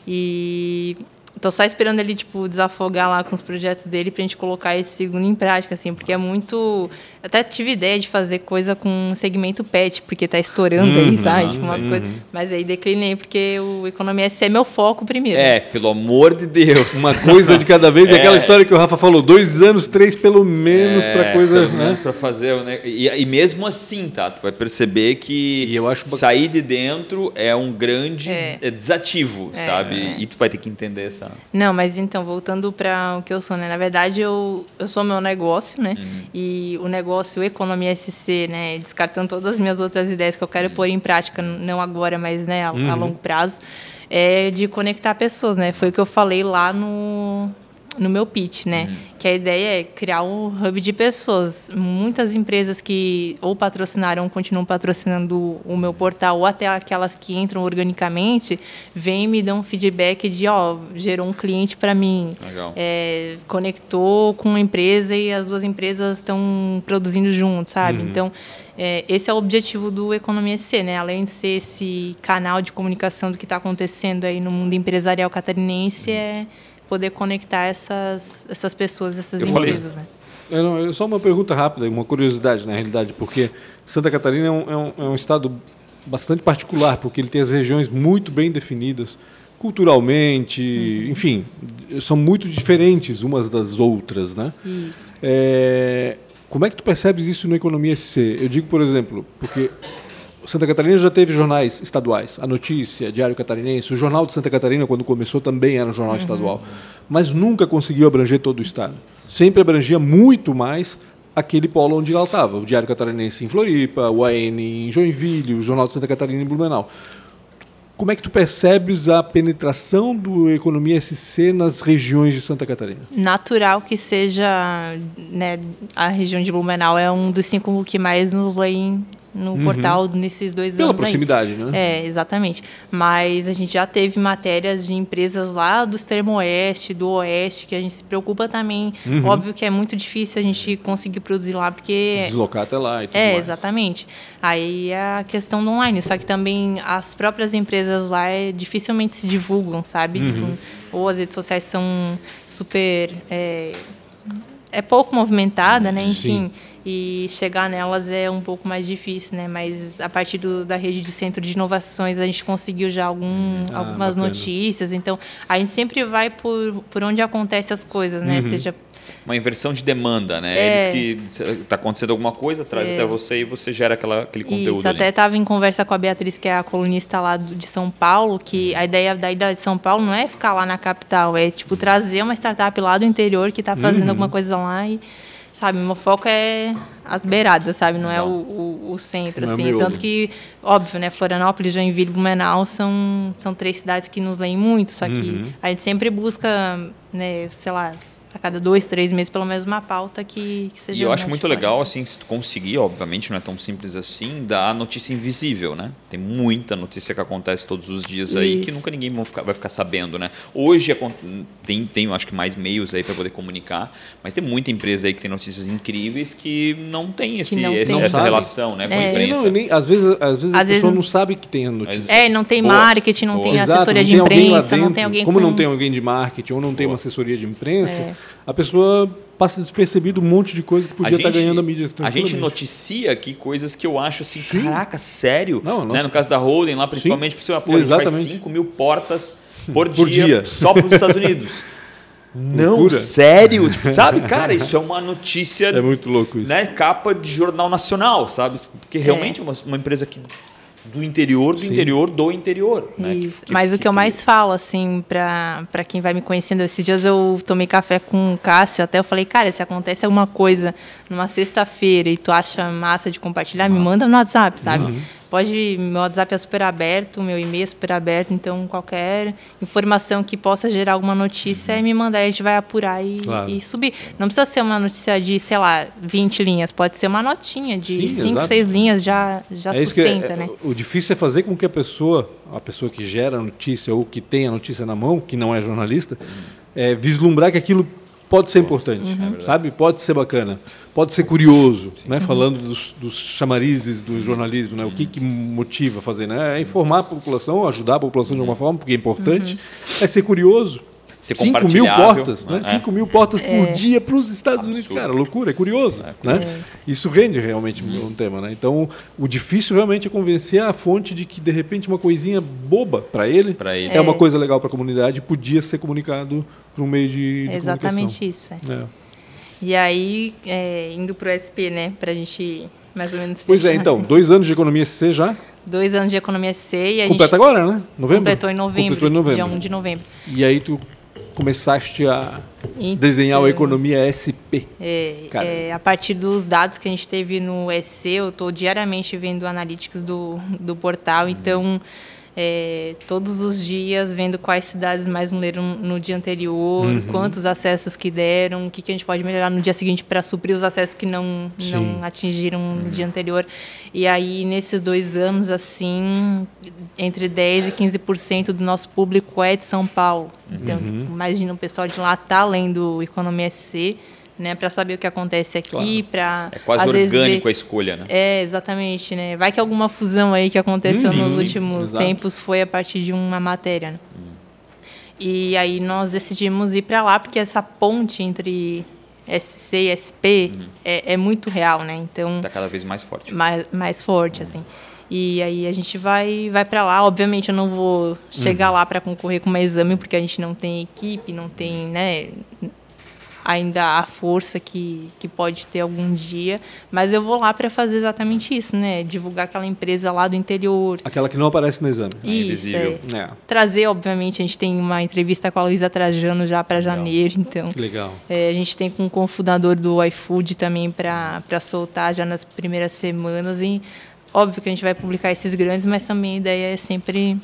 E Tô só esperando ele, tipo, desafogar lá com os projetos dele pra gente colocar esse segundo em prática, assim, porque é muito. Até tive ideia de fazer coisa com segmento pet, porque tá estourando uhum, aí, sabe? Tipo, umas uhum. coisas. Mas aí declinei, porque o Economia S é meu foco primeiro. É, pelo amor de Deus. Uma coisa de cada vez. É. aquela história que o Rafa falou: dois anos, três pelo menos é, pra coisa. Pelo né? menos pra fazer. Né? E, e mesmo assim, tá? Tu vai perceber que sair de dentro é um grande é. desativo, é. sabe? E tu vai ter que entender essa. Não, mas então, voltando para o que eu sou, né? Na verdade, eu, eu sou meu negócio, né? Uhum. E o negócio Economia SC, né? Descartando todas as minhas outras ideias que eu quero pôr em prática, não agora, mas né, a, uhum. a longo prazo, é de conectar pessoas, né? Foi o que eu falei lá no, no meu pitch, né? Uhum. Que a ideia é criar um hub de pessoas. Muitas empresas que ou patrocinaram, continuam patrocinando o meu portal, ou até aquelas que entram organicamente, vêm e me dão feedback de, ó, gerou um cliente para mim, é, conectou com uma empresa e as duas empresas estão produzindo juntos, sabe? Uhum. Então, é, esse é o objetivo do Economia C, né? Além de ser esse canal de comunicação do que está acontecendo aí no mundo empresarial catarinense, uhum. é poder conectar essas, essas pessoas, essas eu empresas. Falei, né? É, não, é só uma pergunta rápida, uma curiosidade na realidade, porque Santa Catarina é um, é um, é um estado bastante particular, porque ele tem as regiões muito bem definidas culturalmente, uhum. enfim, são muito diferentes umas das outras, né? Isso. É, como é que tu percebes isso na economia SC? Eu digo, por exemplo, porque Santa Catarina já teve jornais estaduais, a Notícia, Diário Catarinense, o Jornal de Santa Catarina, quando começou, também era um jornal uhum. estadual, mas nunca conseguiu abranger todo o estado. Sempre abrangia muito mais aquele polo onde ela estava, o Diário Catarinense em Floripa, o AN em Joinville, o Jornal de Santa Catarina em Blumenau. Como é que tu percebes a penetração do Economia SC nas regiões de Santa Catarina? Natural que seja, né, a região de Blumenau é um dos cinco que mais nos leem no uhum. portal nesses dois Pela anos. Pela proximidade, aí. né? É, exatamente. Mas a gente já teve matérias de empresas lá do extremo oeste, do oeste, que a gente se preocupa também. Uhum. Óbvio que é muito difícil a gente conseguir produzir lá, porque. Deslocar até lá e tudo É, mais. exatamente. Aí é a questão do online. Só que também as próprias empresas lá é, dificilmente se divulgam, sabe? Uhum. Tipo, ou as redes sociais são super. É, é pouco movimentada, né? Enfim. Sim e chegar nelas é um pouco mais difícil, né? Mas a partir do, da rede de centro de inovações a gente conseguiu já algum, ah, algumas bacana. notícias. Então a gente sempre vai por, por onde acontecem as coisas, né? Uhum. Seja uma inversão de demanda, né? É. Eles que está acontecendo alguma coisa, traz é. até você e você gera aquela, aquele conteúdo. Isso, ali. até estava em conversa com a Beatriz, que é a colunista lá de São Paulo, que a ideia da ida de São Paulo não é ficar lá na capital, é tipo trazer uma startup lá do interior que está fazendo uhum. alguma coisa lá e sabe? Meu foco é as beiradas, sabe? Não, é o, o, o centro, Não é assim. É Tanto que, óbvio, né? Florianópolis, Joinville e Blumenau são, são três cidades que nos leem muito. Só que uhum. a gente sempre busca, né? Sei lá, a cada dois, três meses, pelo menos uma pauta que, que seja. E eu acho muito legal, assim, se tu conseguir, obviamente, não é tão simples assim, dar a notícia invisível, né? Tem muita notícia que acontece todos os dias Isso. aí que nunca ninguém vai ficar, vai ficar sabendo, né? Hoje tem, tem, acho que mais meios aí para poder comunicar, mas tem muita empresa aí que tem notícias incríveis que não tem, esse, não esse tem. essa relação, né, com é. a imprensa. Não, nem, às vezes, às vezes às a pessoa não sabe que tem a notícia. É, não tem Boa. marketing, não Boa. tem Exato, assessoria de imprensa, não tem alguém Como com... não tem alguém de marketing ou não tem Boa. uma assessoria de imprensa, é a pessoa passa despercebido um monte de coisa que podia estar tá ganhando a mídia. A gente noticia aqui coisas que eu acho assim, Sim. caraca, sério? Não, né? No caso da Holding, lá principalmente, porque pô, a gente faz 5 mil portas por, por dia, dia, só para os Estados Unidos. Não, Loucura. sério? Tipo, sabe, cara, isso é uma notícia. É muito louco isso. Né, capa de jornal nacional, sabe? Porque realmente é, é uma, uma empresa que do interior, do Sim. interior, do interior. Né? Que, que, Mas que, o que eu mais falo, assim, para quem vai me conhecendo, esses dias eu tomei café com o Cássio, até eu falei, cara, se acontece alguma coisa numa sexta-feira e tu acha massa de compartilhar, Nossa. me manda no WhatsApp, sabe? Uhum. Pode, meu WhatsApp é super aberto, meu e-mail é super aberto, então qualquer informação que possa gerar alguma notícia é me mandar, a gente vai apurar e, claro. e, subir. Não precisa ser uma notícia de, sei lá, 20 linhas, pode ser uma notinha de 5, 6 linhas, já, já é sustenta, é, né? O difícil é fazer com que a pessoa, a pessoa que gera a notícia ou que tem a notícia na mão, que não é jornalista, é, vislumbrar que aquilo pode ser importante, uhum. sabe? Pode ser bacana, pode ser curioso, né? Uhum. Falando dos, dos, chamarizes do jornalismo, né? O que, que motiva a fazer, né? É informar a população, ajudar a população de alguma forma, porque é importante. Uhum. É ser curioso. Ser 5 mil portas, né? 5 é. mil portas por é. dia para os Estados Absurdo. Unidos, cara, loucura, é curioso, é. né? Isso rende realmente um tema, né? Então, o difícil realmente é convencer a fonte de que de repente uma coisinha boba para ele, ele, é, uma coisa legal para a comunidade, podia ser comunicado para um meio de, de Exatamente isso. É. é. E aí, é, indo para o SP, né, para a gente mais ou menos Pois é, então, dois anos de economia SC já? Dois anos de economia SC e a Completa gente... agora, né? Novembro? Completou em novembro, Completou em novembro. dia 1 de novembro. E aí tu começaste a então, desenhar a economia SP. É, é, a partir dos dados que a gente teve no SC, eu estou diariamente vendo analytics do, do portal, então é, todos os dias, vendo quais cidades mais leram no dia anterior, uhum. quantos acessos que deram, o que, que a gente pode melhorar no dia seguinte para suprir os acessos que não, não atingiram no dia anterior. E aí, nesses dois anos, assim, entre 10% e 15% do nosso público é de São Paulo. Então, uhum. imagina o pessoal de lá tá lendo Economia SC né, para saber o que acontece aqui, claro. para é quase orgânico ver... a escolha, né? É exatamente, né? Vai que alguma fusão aí que aconteceu uhum, nos últimos exato. tempos foi a partir de uma matéria. Né? Uhum. E aí nós decidimos ir para lá porque essa ponte entre SC e SP Uhum. é, é muito real, né? Então, Está cada vez mais forte. mais, mais forte, assim. E aí a gente vai, vai para lá. Obviamente eu não vou chegar lá para concorrer com uma exame, porque a gente não tem equipe, não tem, né, ainda a força que, que pode ter algum dia. Mas eu vou lá para fazer exatamente isso, né? Divulgar aquela empresa lá do interior. Aquela que não aparece no exame. Isso, invisível. é. É, Trazer, obviamente, a gente tem uma entrevista com a Luísa Trajano já para janeiro, então. legal. É, a gente tem com o cofundador do iFood também para soltar já nas primeiras semanas. E óbvio que a gente vai publicar esses grandes, mas também a ideia é sempre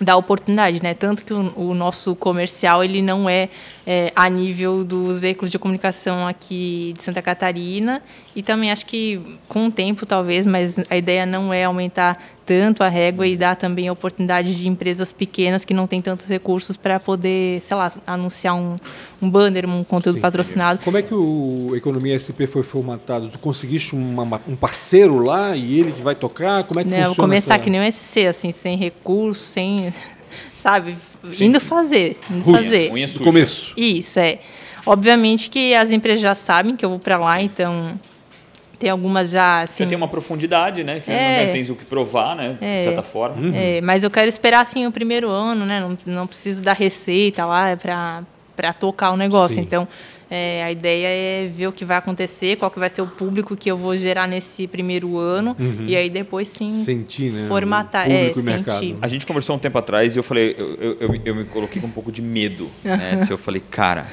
dar oportunidade, né? Tanto que o, o nosso comercial ele não é, é, a nível dos veículos de comunicação aqui de Santa Catarina e também acho que com o tempo talvez, mas a ideia não é aumentar tanto a régua e dar também a oportunidade de empresas pequenas que não têm tantos recursos para poder, sei lá, anunciar um, um banner, um conteúdo Sim, patrocinado. Como é que o Economia SP foi formatado? Tu conseguiste uma- um parceiro lá e ele que vai tocar? Como é que eu funciona? começar essa- que nem o SC, assim, sem recurso, sem, sabe, indo fazer, indo Roots. fazer. Unha Do suja. começo. Isso, é. Obviamente que as empresas já sabem que eu vou para lá, então tem algumas já, Você assim... tem uma profundidade, né? Que É. não tens o que provar, né? De É. certa forma. Uhum. É, mas eu quero esperar, assim, o primeiro ano, né? Não, não preciso da receita lá para para tocar o negócio. Sim. Então, é, a ideia é ver o que vai acontecer, qual que vai ser o público que eu vou gerar nesse primeiro ano, e aí depois sim... Sentir, né? Formatar, o público é, e mercado. sentir. A gente conversou um tempo atrás e eu falei, eu, eu, eu, eu me coloquei com um pouco de medo, né? eu falei, cara,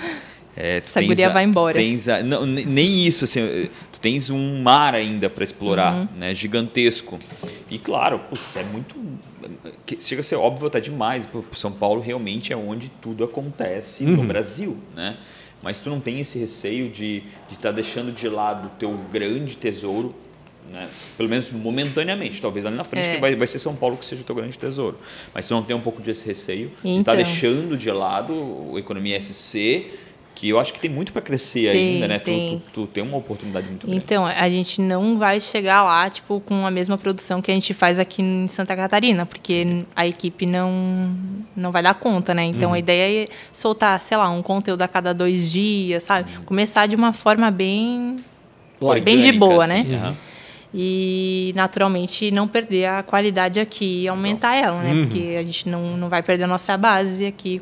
é, tu Essa tens guria a- vai tu embora. tens a- não, ne- nem isso, assim, tu tens um mar ainda para explorar, Uhum. né? Gigantesco. E claro, putz, é muito, que chega a ser óbvio até demais. São Paulo realmente é onde tudo acontece Uhum. no Brasil, né? Mas tu não tem esse receio de estar deixando de lado o teu grande tesouro, né? Pelo menos momentaneamente. Talvez ali na frente É. que vai, vai ser São Paulo que seja o teu grande tesouro. Mas tu não tem um pouco desse receio de estar Então. deixando de lado o Economia SC, que eu acho que tem muito para crescer Tem, ainda, né? Tu- tem. Tu, tu tem uma oportunidade muito grande. Então, a gente não vai chegar lá, tipo, com a mesma produção que a gente faz aqui em Santa Catarina, porque a equipe não, não vai dar conta, né? Então, a ideia é soltar, sei lá, um conteúdo a cada dois dias, sabe? Começar de uma forma bem... Light. bem de Orgânica, boa, assim, né? aham. E, naturalmente, não perder a qualidade aqui e aumentar ela, né? Porque a gente não, não vai perder a nossa base aqui,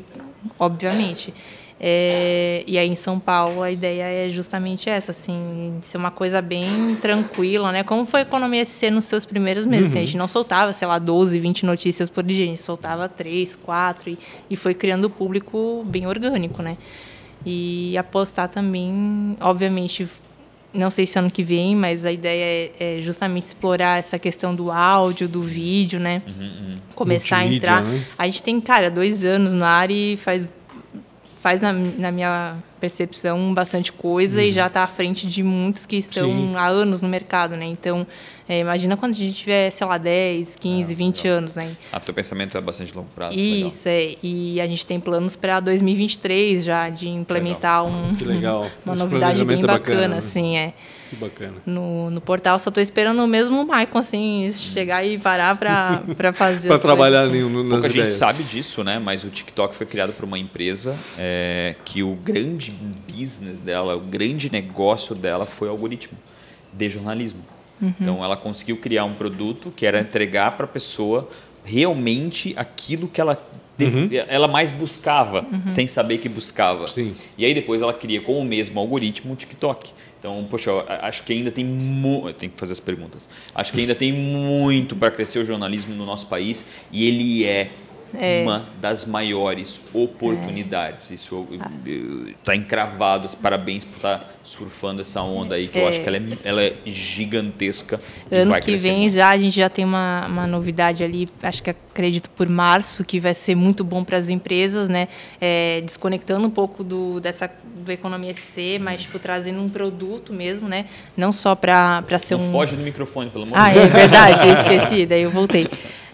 obviamente. É, e aí, em São Paulo, a ideia é justamente essa, assim, ser uma coisa bem tranquila, né? Como foi a Economia SC nos seus primeiros meses. assim, a gente não soltava, sei lá, 12, 20 notícias por dia. A gente soltava 3, 4 e, e foi criando público bem orgânico, né? E apostar também, obviamente, não sei se ano que vem, mas a ideia é, é justamente explorar essa questão do áudio, do vídeo, né? Começar a Multimídia, entrar. né? A gente tem, cara, dois anos no ar e faz, faz na, na minha percepção bastante coisa e já está à frente de muitos que estão Sim. há anos no mercado, né? Então, é, imagina quando a gente tiver, sei lá, 10, 15, 20 anos, né? Ah, teu pensamento é bastante longo prazo. legal. Isso, é. E a gente tem planos para 2023 já de implementar um, Que legal. uma Esse novidade bem é bacana, bacana, né? assim, é. Que bacana. No, no portal, só tô esperando o mesmo Maicon, assim, chegar e parar para para fazer Para as trabalhar coisas, assim. no- nas Pouca gente ideias. sabe disso, né? Mas o TikTok foi criado por uma empresa é, que o grande business dela, o grande negócio dela foi o algoritmo de jornalismo. Uhum. Então ela conseguiu criar um produto que era entregar para a pessoa realmente aquilo que ela dev- ela mais buscava, Uhum. sem saber que buscava. Sim. E aí depois ela cria com o mesmo algoritmo o TikTok. Então, poxa, acho que ainda tem muito. Tem que fazer as perguntas. Acho que ainda tem muito para crescer o jornalismo no nosso país e ele é, uma das maiores oportunidades. Isso está encravado. Parabéns por estar surfando essa onda aí, que eu acho que ela é, ela é gigantesca. Ano que vem muito. já a gente já tem uma, uma novidade ali, acho que acredito por março, que vai ser muito bom para as empresas, né? É, desconectando um pouco do, dessa do economia C, mas tipo, trazendo um produto mesmo, né? Não só para ser Não um. foge do microfone, pelo amor Ah, de Deus. é verdade, eu esqueci, daí eu voltei.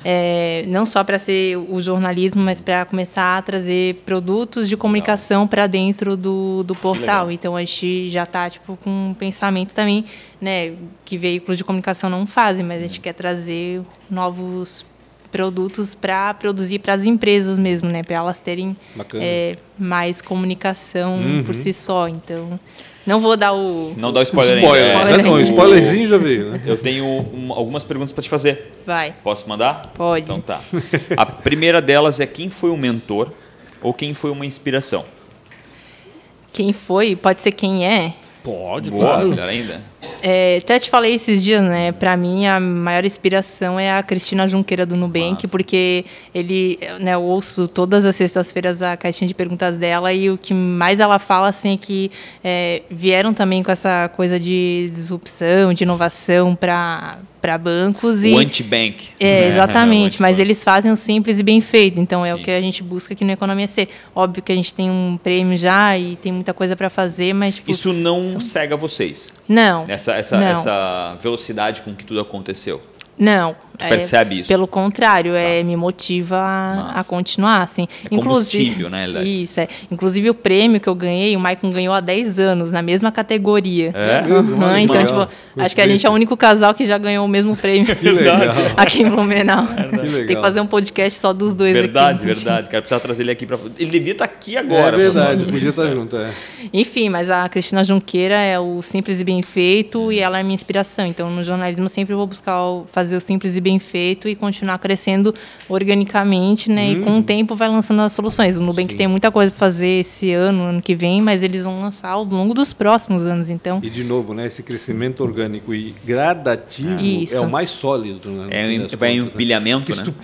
É, não só para ser o jornalismo, mas para começar a trazer produtos de comunicação para dentro do, do portal. Então a gente já está tipo, com um pensamento também, né, que veículos de comunicação não fazem, mas a gente quer trazer novos produtos para produzir para as empresas mesmo, né, para elas terem é, mais comunicação por si só. Então Não vou dar o. Não dá o spoiler, Spoiler, ainda. Spoiler né? Não, spoilerzinho já veio, né? Eu tenho um- algumas perguntas para te fazer. Vai. Posso mandar? Pode. Então tá. A primeira delas é quem foi um mentor ou quem foi uma inspiração? Quem foi? Pode ser quem é. Pode, Boa, claro. melhor ainda. É, até te falei esses dias, né? Pra mim, a maior inspiração é a Cristina Junqueira do Nubank, porque ele, né, eu ouço todas as sextas-feiras a caixinha de perguntas dela e o que mais ela fala, assim, é que é, vieram também com essa coisa de disrupção, de inovação para para bancos e O anti-bank. é, exatamente, O mas eles fazem o simples e bem feito. Então é Sim. o que a gente busca aqui no Economia C. Óbvio que a gente tem um prêmio já e tem muita coisa para fazer, mas tipo, Isso não cega vocês. não. Essa, essa, Não. essa velocidade com que tudo aconteceu. Não. Tu percebe isso? Pelo contrário, é, me motiva a, a continuar, assim. É combustível, né? Isso, é. Inclusive o prêmio que eu ganhei, o Maicon ganhou há 10 anos, na mesma categoria. É? mesmo? Aham, Olha que então, legal. tipo, acho que a gente é o único casal que já ganhou o mesmo prêmio Que legal. aqui em Blumenau. Que legal. Tem que fazer um podcast só dos dois Verdade, aqui. verdade. Cara, precisa trazer ele aqui para. Ele devia estar aqui É agora. verdade, pra nós. podia estar junto, é. Enfim, mas a Cristina Junqueira é o simples e bem feito e ela é minha inspiração. Então, no jornalismo, eu sempre vou buscar o- fazer o simples e bem feito e continuar crescendo organicamente, né? E com o tempo vai lançando as soluções. O Nubank Sim. tem muita coisa para fazer esse ano, ano que vem, mas eles vão lançar ao longo dos próximos anos. Então, E de novo, né, esse crescimento orgânico e gradativo Isso. é o mais sólido. Né, É, um- vai contas, né? empilhamento, né?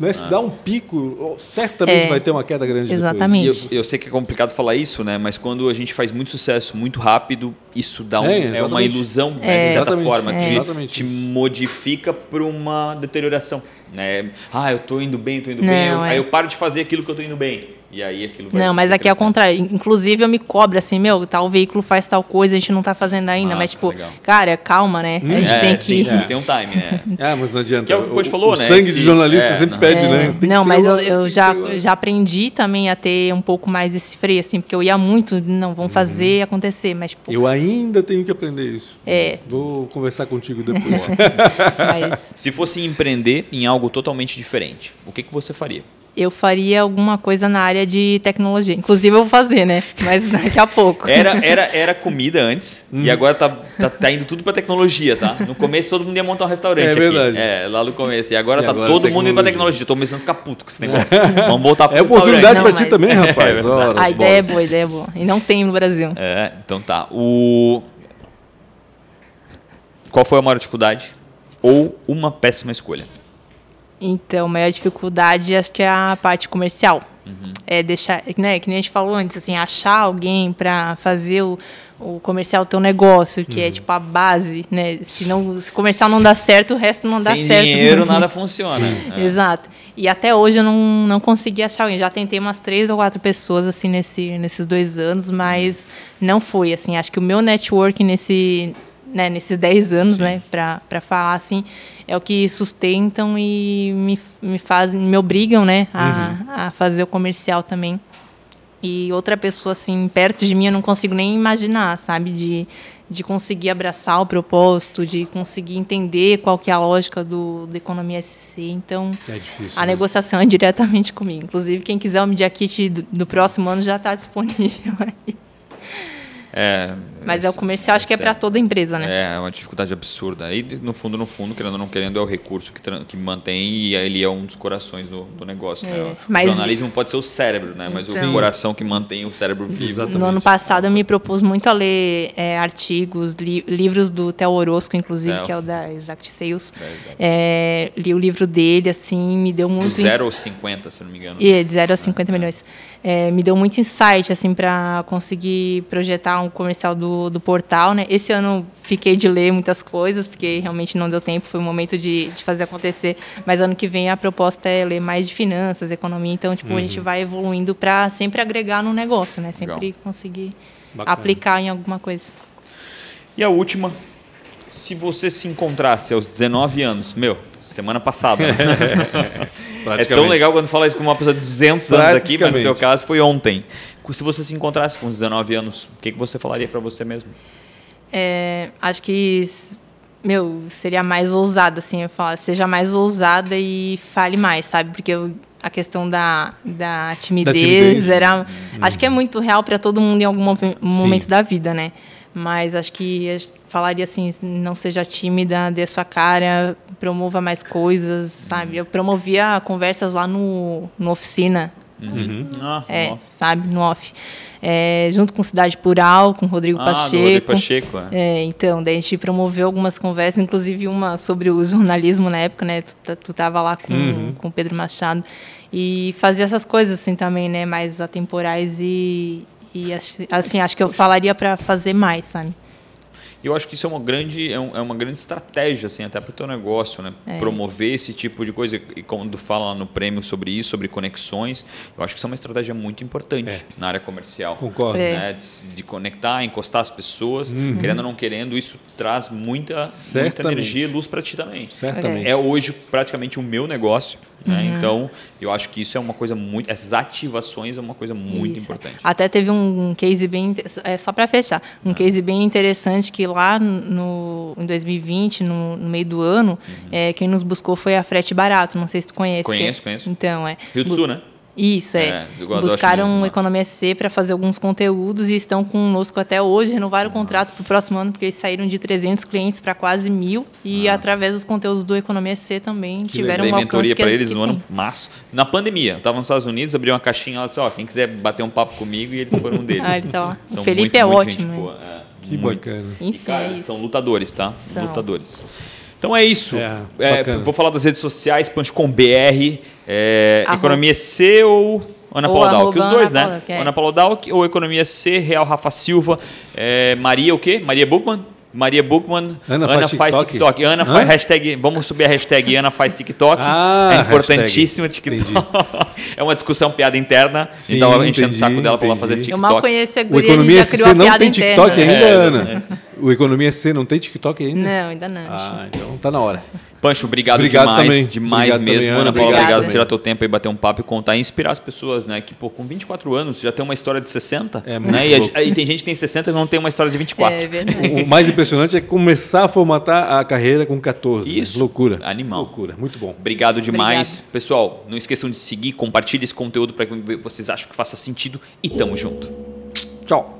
Né, se dá um pico, certamente É. vai ter uma queda grande Exatamente. E eu, eu sei que é complicado falar isso, né? Mas quando a gente faz muito sucesso muito rápido, isso dá um- É, é, uma ilusão, né, É. de certa Exatamente. forma, É. que Exatamente te modifica para uma deterioração. Né? Ah, eu tô indo bem, tô indo Não, bem, eu- é. aí eu paro de fazer aquilo que eu tô indo bem. E aí aquilo vai Não, mas aqui é ao crescendo. contrário. Inclusive, eu me cobro assim, meu, tal veículo faz tal coisa, a gente não tá fazendo ainda. Massa, mas, tipo, legal. cara, calma, né? A gente É, tem que. sim, tem um time, né? Ah, mas não adianta. Que é o que o falou, o né? sangue Esse- de jornalista é, sempre não. pede, É, né? Tem que não, ser mas eu, o- eu já, o- já aprendi também a ter um pouco mais esse freio, assim, porque eu ia muito, não, vamos fazer acontecer, mas, tipo, Eu ainda tenho que aprender isso. é, Vou conversar contigo depois. mas Se fosse empreender em algo totalmente diferente, o que, que você faria? Eu faria alguma coisa na área de tecnologia. Inclusive, eu vou fazer, né? Mas daqui a pouco. Era, era, era comida antes Hum. e agora tá, tá, tá indo tudo pra tecnologia, tá? No começo todo mundo ia montar um restaurante É aqui. verdade. É, lá no começo. E agora E tá agora todo mundo indo pra tecnologia. Tô começando a ficar puto com esse negócio. Vamos voltar pro É oportunidade restaurante. Não, pra ti mas- também, É rapaz. Ora, A ideia é boa, a ideia é boa. E não tem no Brasil. É, então tá. O... Qual foi a maior dificuldade? Ou uma péssima escolha? Então, a maior dificuldade acho que é a parte comercial. Uhum. É deixar, né, que nem a gente falou antes, assim, achar alguém para fazer o, o comercial teu negócio, que Uhum. é tipo a base, né? Se, não, se o comercial não dá certo, o resto não dá Sem certo. dinheiro nada funciona. É. Exato. E até hoje eu não, não consegui achar alguém. Já tentei umas três ou quatro pessoas assim nesse, nesses dois anos, mas não foi assim. Acho que o meu network nesse, né, nesses dez anos, né, para falar assim, é o que sustentam e me, me fazem, me obrigam, né, a, a fazer o comercial também. E outra pessoa assim perto de mim eu não consigo nem imaginar, sabe, de de conseguir abraçar o propósito, de conseguir entender qual que é a lógica do, do economia SC. Então, É difícil. a né? negociação é diretamente comigo. Inclusive, quem quiser o Media Kit do, do próximo ano já está disponível. aí. É, Mas é o comercial, acho que é para toda empresa, né? É, é uma dificuldade absurda. Aí, no fundo, no fundo, querendo ou não querendo, é o recurso que, que mantém e ele é um dos corações do, do negócio. né? É, O mas- jornalismo pode ser o cérebro, né? Mas Então- o coração que mantém o cérebro vivo. Exatamente. No ano passado, eu me propus muito a ler é, artigos, li- livros do Theo Orozco, inclusive, Theo. que é o da Exact Sales. É. É, li o livro dele, assim, me deu muito... 0 ins- aos 50, se eu não me engano. E é de 0 a 50 milhões. É, me deu muito insight, assim, para conseguir projetar um comercial do, do portal, né? Esse ano fiquei de ler muitas coisas, porque realmente não deu tempo, foi o momento de, de fazer acontecer. Mas ano que vem a proposta é ler mais de finanças, economia. Então, tipo, a gente vai evoluindo para sempre agregar no negócio, né? Sempre Legal. conseguir Bacana. aplicar em alguma coisa. E a última, se você se encontrasse aos 19 anos, meu, semana passada. né? é tão legal quando fala isso com uma pessoa de 200 anos aqui, mas no teu caso foi ontem. Se você se encontrasse com 19 anos, o que, que você falaria para você mesmo? É, acho que, meu, seria mais ousada, assim, eu falar, seja mais ousada e fale mais, sabe? Porque eu- a questão da, da timidez, timidez. era. Acho que é muito real para todo mundo em algum momento da vida, né? Mas acho que falaria assim, não seja tímida, dê sua cara, promova mais coisas, sabe? Eu promovia conversas lá no, no oficina, Uhum. Ah, é, ó. sabe, no off. É, junto com Cidade Plural, com Rodrigo Ah, Pacheco. Rodrigo Pacheco, é. É, então, daí a gente promoveu algumas conversas, inclusive uma sobre o jornalismo na época, né? Tu, ta- tu tava lá com, Uhum. com o Pedro Machado. E fazia essas coisas assim também, né? Mais atemporais e, e assim, assim, acho que eu falaria para fazer mais, sabe? E eu acho que isso é uma grande, é, um- é uma grande estratégia, assim, até para o teu negócio, né? É. Promover esse tipo de coisa. E quando fala lá no prêmio sobre isso, sobre conexões, eu acho que isso é uma estratégia muito importante É. na área comercial. Concordo. É. Né? De, de conectar, encostar as pessoas, Uhum. querendo ou não querendo, isso traz muita, muita energia e luz para ti também. Certamente. É hoje praticamente o meu negócio, né? Então, eu acho que isso é uma coisa muito. Essas ativações é uma coisa muito Isso. importante. Até teve um case bem. É, só para fechar. Um case bem interessante que lá no, em 2020, no, no meio do ano, é, quem nos buscou foi a Frete Barato. Não sei se tu conhece. que é- Conheço, conheço. Então, é. Rio do Sul, né? Isso, é. É, Buscaram o. Economia SC para fazer alguns conteúdos e estão conosco até hoje. Renovaram o contrato para o próximo ano, porque eles saíram de 300 clientes para quase mil. E através dos conteúdos do Economia SC também tiveram Dei um mentoria que, para eles que no ano tem. março. Na pandemia, eu estava nos Estados Unidos, abri uma caixinha lá e disse: Ó, quem quiser bater um papo comigo, e eles foram um deles. Ah, lá. São Felipe muito, é muito ótimo, gente né? boa, é, Que muito. bacana. E, cara, é são lutadores, tá? São. Lutadores. Então é isso. É, É, vou falar das redes sociais, Punch com BR, é, Arroba- Economia C ou Ana Ou Paula Dalk. Os dois, Ana né? Paula, é. Ana Paula Dalk ou Economia C, Real Rafa Silva, é, Maria o quê? Maria Buchmann? Maria Buchmann, Ana Ana, faz faz TikTok? TikTok. Ana Hã? faz hashtag, vamos subir a hashtag Ana faz TikTok. Ah, é importantíssimo o hashtag. TikTok. é uma discussão piada interna. Sim, então enchendo o entendi, saco dela para ela fazer entendi. TikTok. Eu mal conheço a O guria, Economia ele já criou a não piada tem interna. TikTok ainda, É, Ana? O Economia SC não tem TikTok ainda? Não, ainda não. Ah, então tá na hora. Pancho, obrigado, Obrigado demais, também. demais Obrigado mesmo, também, Ana. Paula. Obrigado por tirar teu tempo e bater um papo e contar e inspirar as pessoas, né? Que, pô, com 24 anos já tem uma história de 60, É muito né? E, a- e tem gente que tem 60 e não tem uma história de 24. É verdade. O mais impressionante é começar a formatar a carreira com 14. né? Isso. Loucura. Animal. Loucura. Muito bom. Obrigado demais. Pessoal, não esqueçam de seguir, compartilhe esse conteúdo para que vocês acham que faça sentido e tamo junto. Tchau.